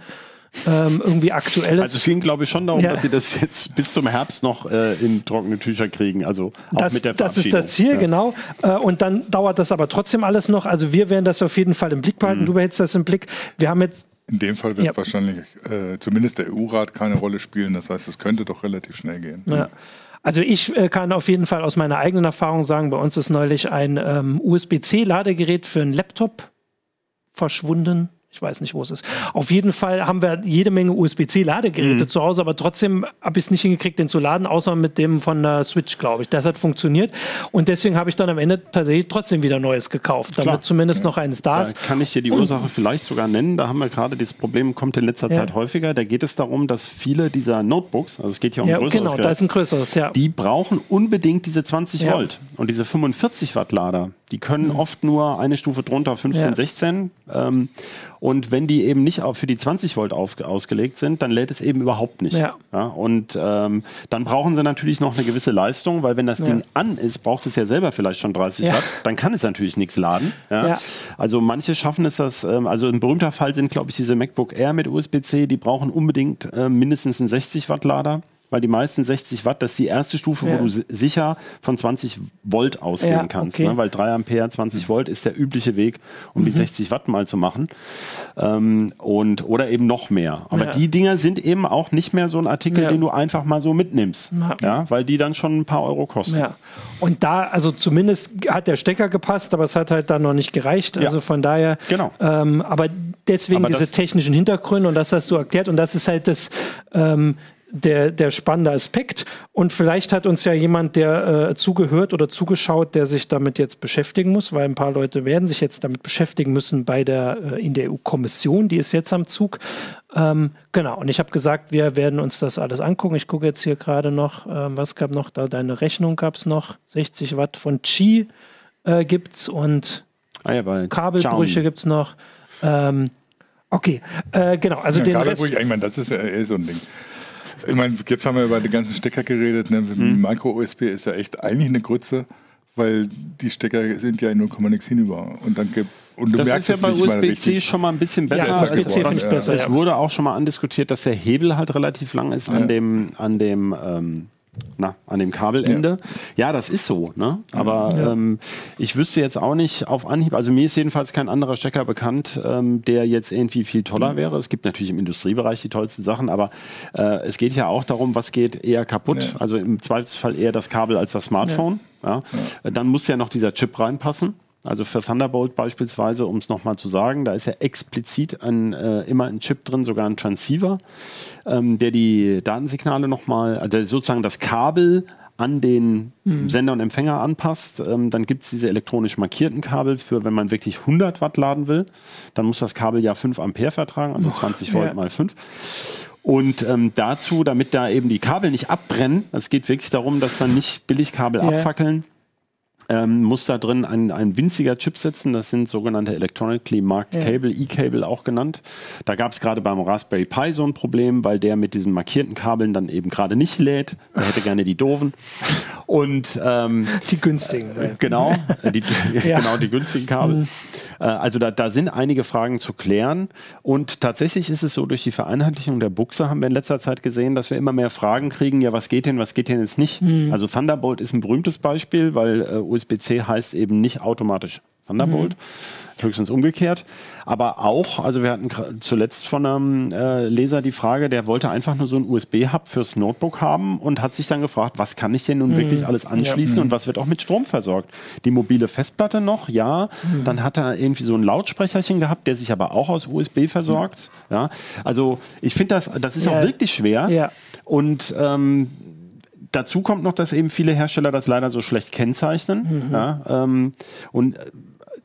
ähm, irgendwie aktuelles. Also es ging, glaube ich, schon darum, ja. dass sie das jetzt bis zum Herbst noch äh, in trockene Tücher kriegen. Also auch das, mit der Das ist das Ziel, ja. genau. Äh, und dann dauert das aber trotzdem alles noch. Also wir werden das auf jeden Fall im Blick behalten. Mhm. Du behältst das im Blick. Wir haben jetzt in dem Fall wird ja. wahrscheinlich äh, zumindest der EU-Rat keine Rolle spielen. Das heißt, es könnte doch relativ schnell gehen. Ja. Also ich äh, kann auf jeden Fall aus meiner eigenen Erfahrung sagen, bei uns ist neulich ein ähm, USB-C-Ladegerät für einen Laptop verschwunden Ich weiß nicht, wo es ist. Auf jeden Fall haben wir jede Menge USB-C-Ladegeräte Mhm. zu Hause, aber trotzdem habe ich es nicht hingekriegt, den zu laden, außer mit dem von der Switch, glaube ich. Das hat funktioniert. Und deswegen habe ich dann am Ende tatsächlich trotzdem wieder Neues gekauft, damit Klar. zumindest noch eins da Da ist. kann ich dir die Ursache vielleicht sogar nennen. Da haben wir gerade dieses Problem, kommt in letzter Ja. Zeit häufiger. Da geht es darum, dass viele dieser Notebooks, also es geht hier um Ja, größeres genau, Gerät, da ist ein größeres, ja. die brauchen unbedingt diese 20 Ja. Volt. Und diese 45 Watt Lader, die können oft nur eine Stufe drunter, 15, Ja. 16. Ähm, und wenn die eben nicht für die 20 Volt auf, ausgelegt sind, dann lädt es eben überhaupt nicht. Ja. und ähm, dann brauchen sie natürlich noch eine gewisse Leistung, weil wenn das Ja. Ding an ist, braucht es ja selber vielleicht schon 30 Ja. Watt. Dann kann es natürlich nichts laden. Ja? Ja. Also manche schaffen es das, ähm, also ein berühmter Fall sind, glaube ich, diese MacBook Air mit USB-C, die brauchen unbedingt äh, mindestens einen 60 Watt Lader. Weil die meisten 60 Watt, das ist die erste Stufe, Ja. wo du si- sicher von 20 Volt ausgehen Ja, kannst. okay. Ne? Weil 3 Ampere, 20 Volt ist der übliche Weg, um Mhm. die 60 Watt mal zu machen. Ähm, und, oder eben noch mehr. Aber Ja. die Dinger sind eben auch nicht mehr so ein Artikel, den du einfach mal so mitnimmst. Ja. Weil die dann schon ein paar Euro kosten. Ja. Und da, also zumindest hat der Stecker gepasst, aber es hat halt dann noch nicht gereicht. Also von daher, Genau. ähm, aber deswegen Aber diese technischen Hintergründe und das hast du erklärt und das ist halt das, ähm, der, der spannende Aspekt. Und vielleicht hat uns ja jemand, der äh, zugehört oder zugeschaut, der sich damit jetzt beschäftigen muss, weil ein paar Leute werden sich jetzt damit beschäftigen müssen bei der, äh, in der EU-Kommission, die ist jetzt am Zug. Ähm, genau, und ich habe gesagt, wir werden uns das alles angucken. Ich gucke jetzt hier gerade noch, ähm, was gab noch da? Deine Rechnung gab es noch. 60 Watt von Qi äh, gibt es und Ah ja, Kabelbrüche gibt es noch. Ähm, okay, äh, genau, also Ja, den Rest. ich, ich meine, das ist ja eh so ein Ding. Ich meine, jetzt haben wir über die ganzen Stecker geredet. Ne? Mhm. Micro-USB ist ja echt eigentlich eine Grütze, weil die Stecker sind ja in 0, nix hinüber. Und dann gibt und du Das merkst ist ja bei USB-C schon mal ein bisschen besser. Ja, USB-C Es- finde ich besser, Es ja. wurde auch schon mal andiskutiert, dass der Hebel halt relativ lang ist an Ja. dem, an dem, ähm, na, an dem Kabelende. Ja, das ist so. Ne? Aber Ja. ähm, ich wüsste jetzt auch nicht auf Anhieb, also mir ist jedenfalls kein anderer Stecker bekannt, ähm, der jetzt irgendwie viel toller wäre. Es gibt natürlich im Industriebereich die tollsten Sachen, aber äh, es geht ja auch darum, was geht eher kaputt. Ja. Also im Zweifelsfall eher das Kabel als das Smartphone. Ja. Dann muss ja noch dieser Chip reinpassen. Also für Thunderbolt beispielsweise, um es nochmal zu sagen, da ist ja explizit ein, äh, immer ein Chip drin, sogar ein Transceiver, ähm, der die Datensignale nochmal, also sozusagen das Kabel an den Sender und Empfänger anpasst. Ähm, dann gibt es diese elektronisch markierten Kabel für, wenn man wirklich 100 Watt laden will, dann muss das Kabel ja 5 Ampere vertragen, also 20 Volt ja. mal 5. Und ähm, dazu, damit da eben die Kabel nicht abbrennen, es geht wirklich darum, dass dann nicht Billigkabel Ja. abfackeln, ähm, muss da drin ein, ein winziger Chip sitzen. Das sind sogenannte Electronically Marked Ja. Cable, E-Cable auch genannt. Da gab es gerade beim Raspberry Pi so ein Problem, weil der mit diesen markierten Kabeln dann eben gerade nicht lädt. Er hätte gerne die doofen. Und ähm, die günstigen. weil- Genau, äh, die, Ja. genau, die günstigen Kabel. Äh, Also da, da sind einige Fragen zu klären. Und tatsächlich ist es so, durch die Vereinheitlichung der Buchse haben wir in letzter Zeit gesehen, dass wir immer mehr Fragen kriegen, ja, was geht denn, was geht denn jetzt nicht? Also Thunderbolt ist ein berühmtes Beispiel, weil äh, USB-C heißt eben nicht automatisch Thunderbolt. Höchstens umgekehrt. Aber auch, also wir hatten zuletzt von einem äh, Leser die Frage, der wollte einfach nur so ein USB-Hub fürs Notebook haben und hat sich dann gefragt, was kann ich denn nun wirklich alles anschließen und was wird auch mit Strom versorgt? Die mobile Festplatte noch, ja. Dann hat er irgendwie so ein Lautsprecherchen gehabt, der sich aber auch aus USB versorgt. Ja. Also ich finde das, das ist Ja. auch wirklich schwer. Ja. Und ähm, dazu kommt noch, dass eben viele Hersteller das leider so schlecht kennzeichnen. Mhm. Ja, ähm, und äh,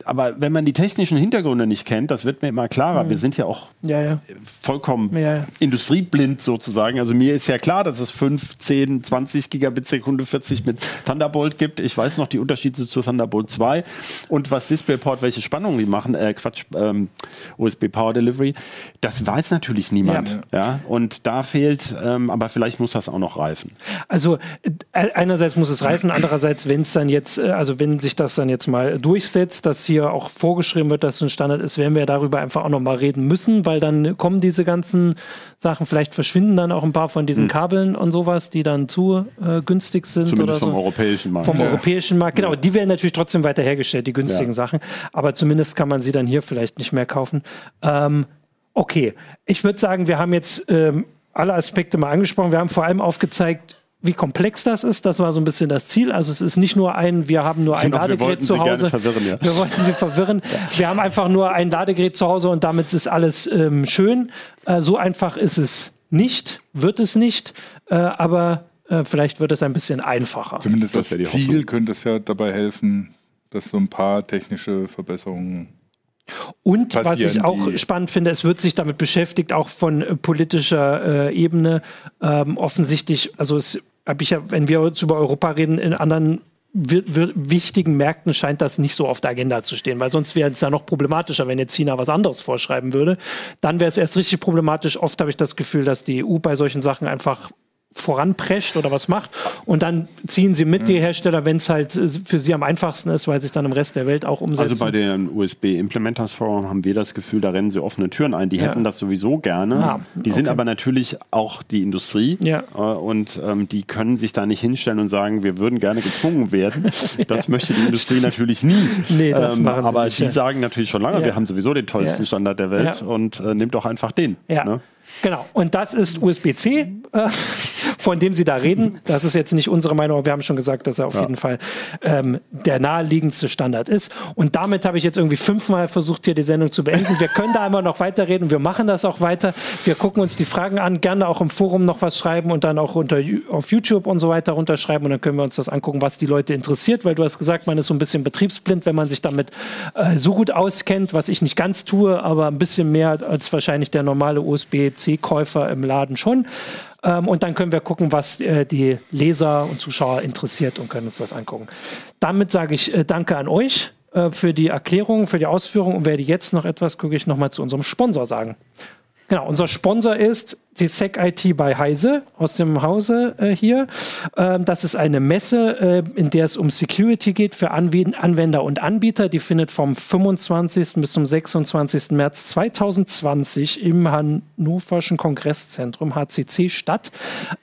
aber wenn man die technischen Hintergründe nicht kennt, das wird mir immer klarer. Wir sind ja auch Ja, ja. vollkommen Mhm. Ja, ja. industrieblind sozusagen. Also mir ist ja klar, dass es 5, 10, 20 Gigabit Sekunde 40 mit Thunderbolt gibt. Ich weiß noch die Unterschiede zu Thunderbolt 2 und was DisplayPort, welche Spannungen die machen, äh, Quatsch, ähm, USB Power Delivery. Das weiß natürlich niemand. Ja. Und da fehlt, ähm, aber vielleicht muss das auch noch reifen. Also äh, einerseits muss es reifen, andererseits, wenn es dann jetzt, äh, also wenn sich das dann jetzt mal durchsetzt, dass hier auch vorgeschrieben wird, dass es ein Standard ist, werden wir darüber einfach auch nochmal reden müssen, weil dann kommen diese ganzen Sachen, vielleicht verschwinden dann auch ein paar von diesen Kabeln und sowas, die dann zu äh, günstig sind Zumindest vom so. europäischen Markt. Vom europäischen Markt, genau. Die werden natürlich trotzdem weiter hergestellt, die günstigen Ja. Sachen. Aber zumindest kann man sie dann hier vielleicht nicht mehr kaufen. Ähm, okay, ich würde sagen, wir haben jetzt ähm, alle Aspekte mal angesprochen. Wir haben vor allem aufgezeigt, wie komplex das ist. Das war so ein bisschen das Ziel. Also es ist nicht nur ein, wir haben nur ein Genau, wir Ladegerät wollten zu Hause. verwirren, ja. Wir wollten sie verwirren. Wir haben einfach nur ein Ladegerät zu Hause und damit ist alles ähm, schön. Äh, so einfach ist es nicht, wird es nicht, äh, aber äh, vielleicht wird es ein bisschen einfacher. Zumindest Das das, Ziel Hoffnung. könnte es ja dabei helfen, dass so ein paar technische Verbesserungen. Und was ich auch spannend finde, es wird sich damit beschäftigt, auch von äh, politischer äh, Ebene. Ähm, offensichtlich, also es habe ich ja, wenn wir jetzt über Europa reden, in anderen wichtigen Märkten scheint das nicht so auf der Agenda zu stehen, weil sonst wäre es ja noch problematischer, wenn jetzt China was anderes vorschreiben würde. Dann wäre es erst richtig problematisch. Oft habe ich das Gefühl, dass die EU bei solchen Sachen einfach voranprescht oder was macht und dann ziehen sie mit die Hersteller, wenn es halt äh, für sie am einfachsten ist, weil sich dann im Rest der Welt auch umsetzen. Also bei den USB Implementers Forum haben wir das Gefühl, da rennen sie offene Türen ein. Die Ja. hätten das sowieso gerne. Ah, die sind okay. aber natürlich auch die Industrie Ja. äh, und ähm, die können sich da nicht hinstellen und sagen, wir würden gerne gezwungen werden. Das möchte die Industrie natürlich nie. Ähm, Nee, das machen sie aber nicht, die ja. sagen natürlich schon lange, Ja. wir haben sowieso den tollsten Ja. Standard der Welt Ja. und äh, nimmt doch einfach den. Ja, Ne? Genau. Und das ist USB-C, äh, von dem Sie da reden. Das ist jetzt nicht unsere Meinung, aber wir haben schon gesagt, dass er auf jeden Fall ähm, der naheliegendste Standard ist. Und damit habe ich jetzt irgendwie fünfmal versucht, hier die Sendung zu beenden. Wir können da immer noch weiterreden. Wir machen das auch weiter. Wir gucken uns die Fragen an, gerne auch im Forum noch was schreiben und dann auch unter, auf YouTube und so weiter runterschreiben. Und dann können wir uns das angucken, was die Leute interessiert, weil du hast gesagt, man ist so ein bisschen betriebsblind, wenn man sich damit äh, so gut auskennt, was ich nicht ganz tue, aber ein bisschen mehr als wahrscheinlich der normale USB-C-Käufer im Laden schon. Ähm, und dann können wir gucken, was äh, die Leser und Zuschauer interessiert und können uns das angucken. Damit sage ich äh, Danke an euch äh, für die Erklärung, für die Ausführung und werde jetzt noch etwas, gucke ich nochmal zu unserem Sponsor sagen. Genau, unser Sponsor ist die SEC IT bei Heise aus dem Hause äh, hier. Ähm, das ist eine Messe, äh, in der es um Security geht für Anw Anwender und Anbieter. Die findet vom 25. bis zum 26. März 2020 im Hannoverschen Kongresszentrum HCC statt.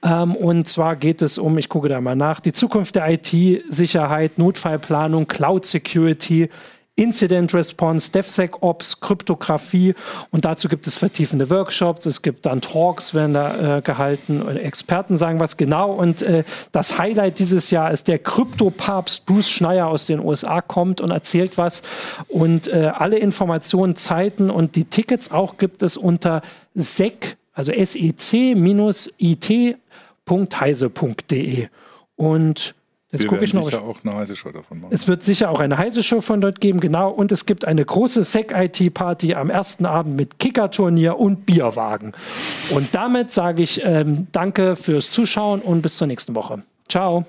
Ähm, und zwar geht es um, ich gucke da mal nach, die Zukunft der IT-Sicherheit, Notfallplanung, Cloud Security, Incident Response, DevSecOps, Kryptographie und dazu gibt es vertiefende Workshops, es gibt dann Talks, werden da äh, gehalten, und Experten sagen was genau. Und äh, das Highlight dieses Jahr ist der Kryptopapst Bruce Schneier aus den USA kommt und erzählt was. Und äh, alle Informationen, Zeiten und die Tickets auch gibt es unter sec, also sec-it.heise.de und Jetzt gucke ich noch. sicher auch eine heiße Show davon machen. Es wird sicher auch eine heiße Show von dort geben, genau. Und es gibt eine große SEC-IT-Party am ersten Abend mit Kickerturnier und Bierwagen. Und damit sage ich ähm, Danke fürs Zuschauen und bis zur nächsten Woche. Ciao.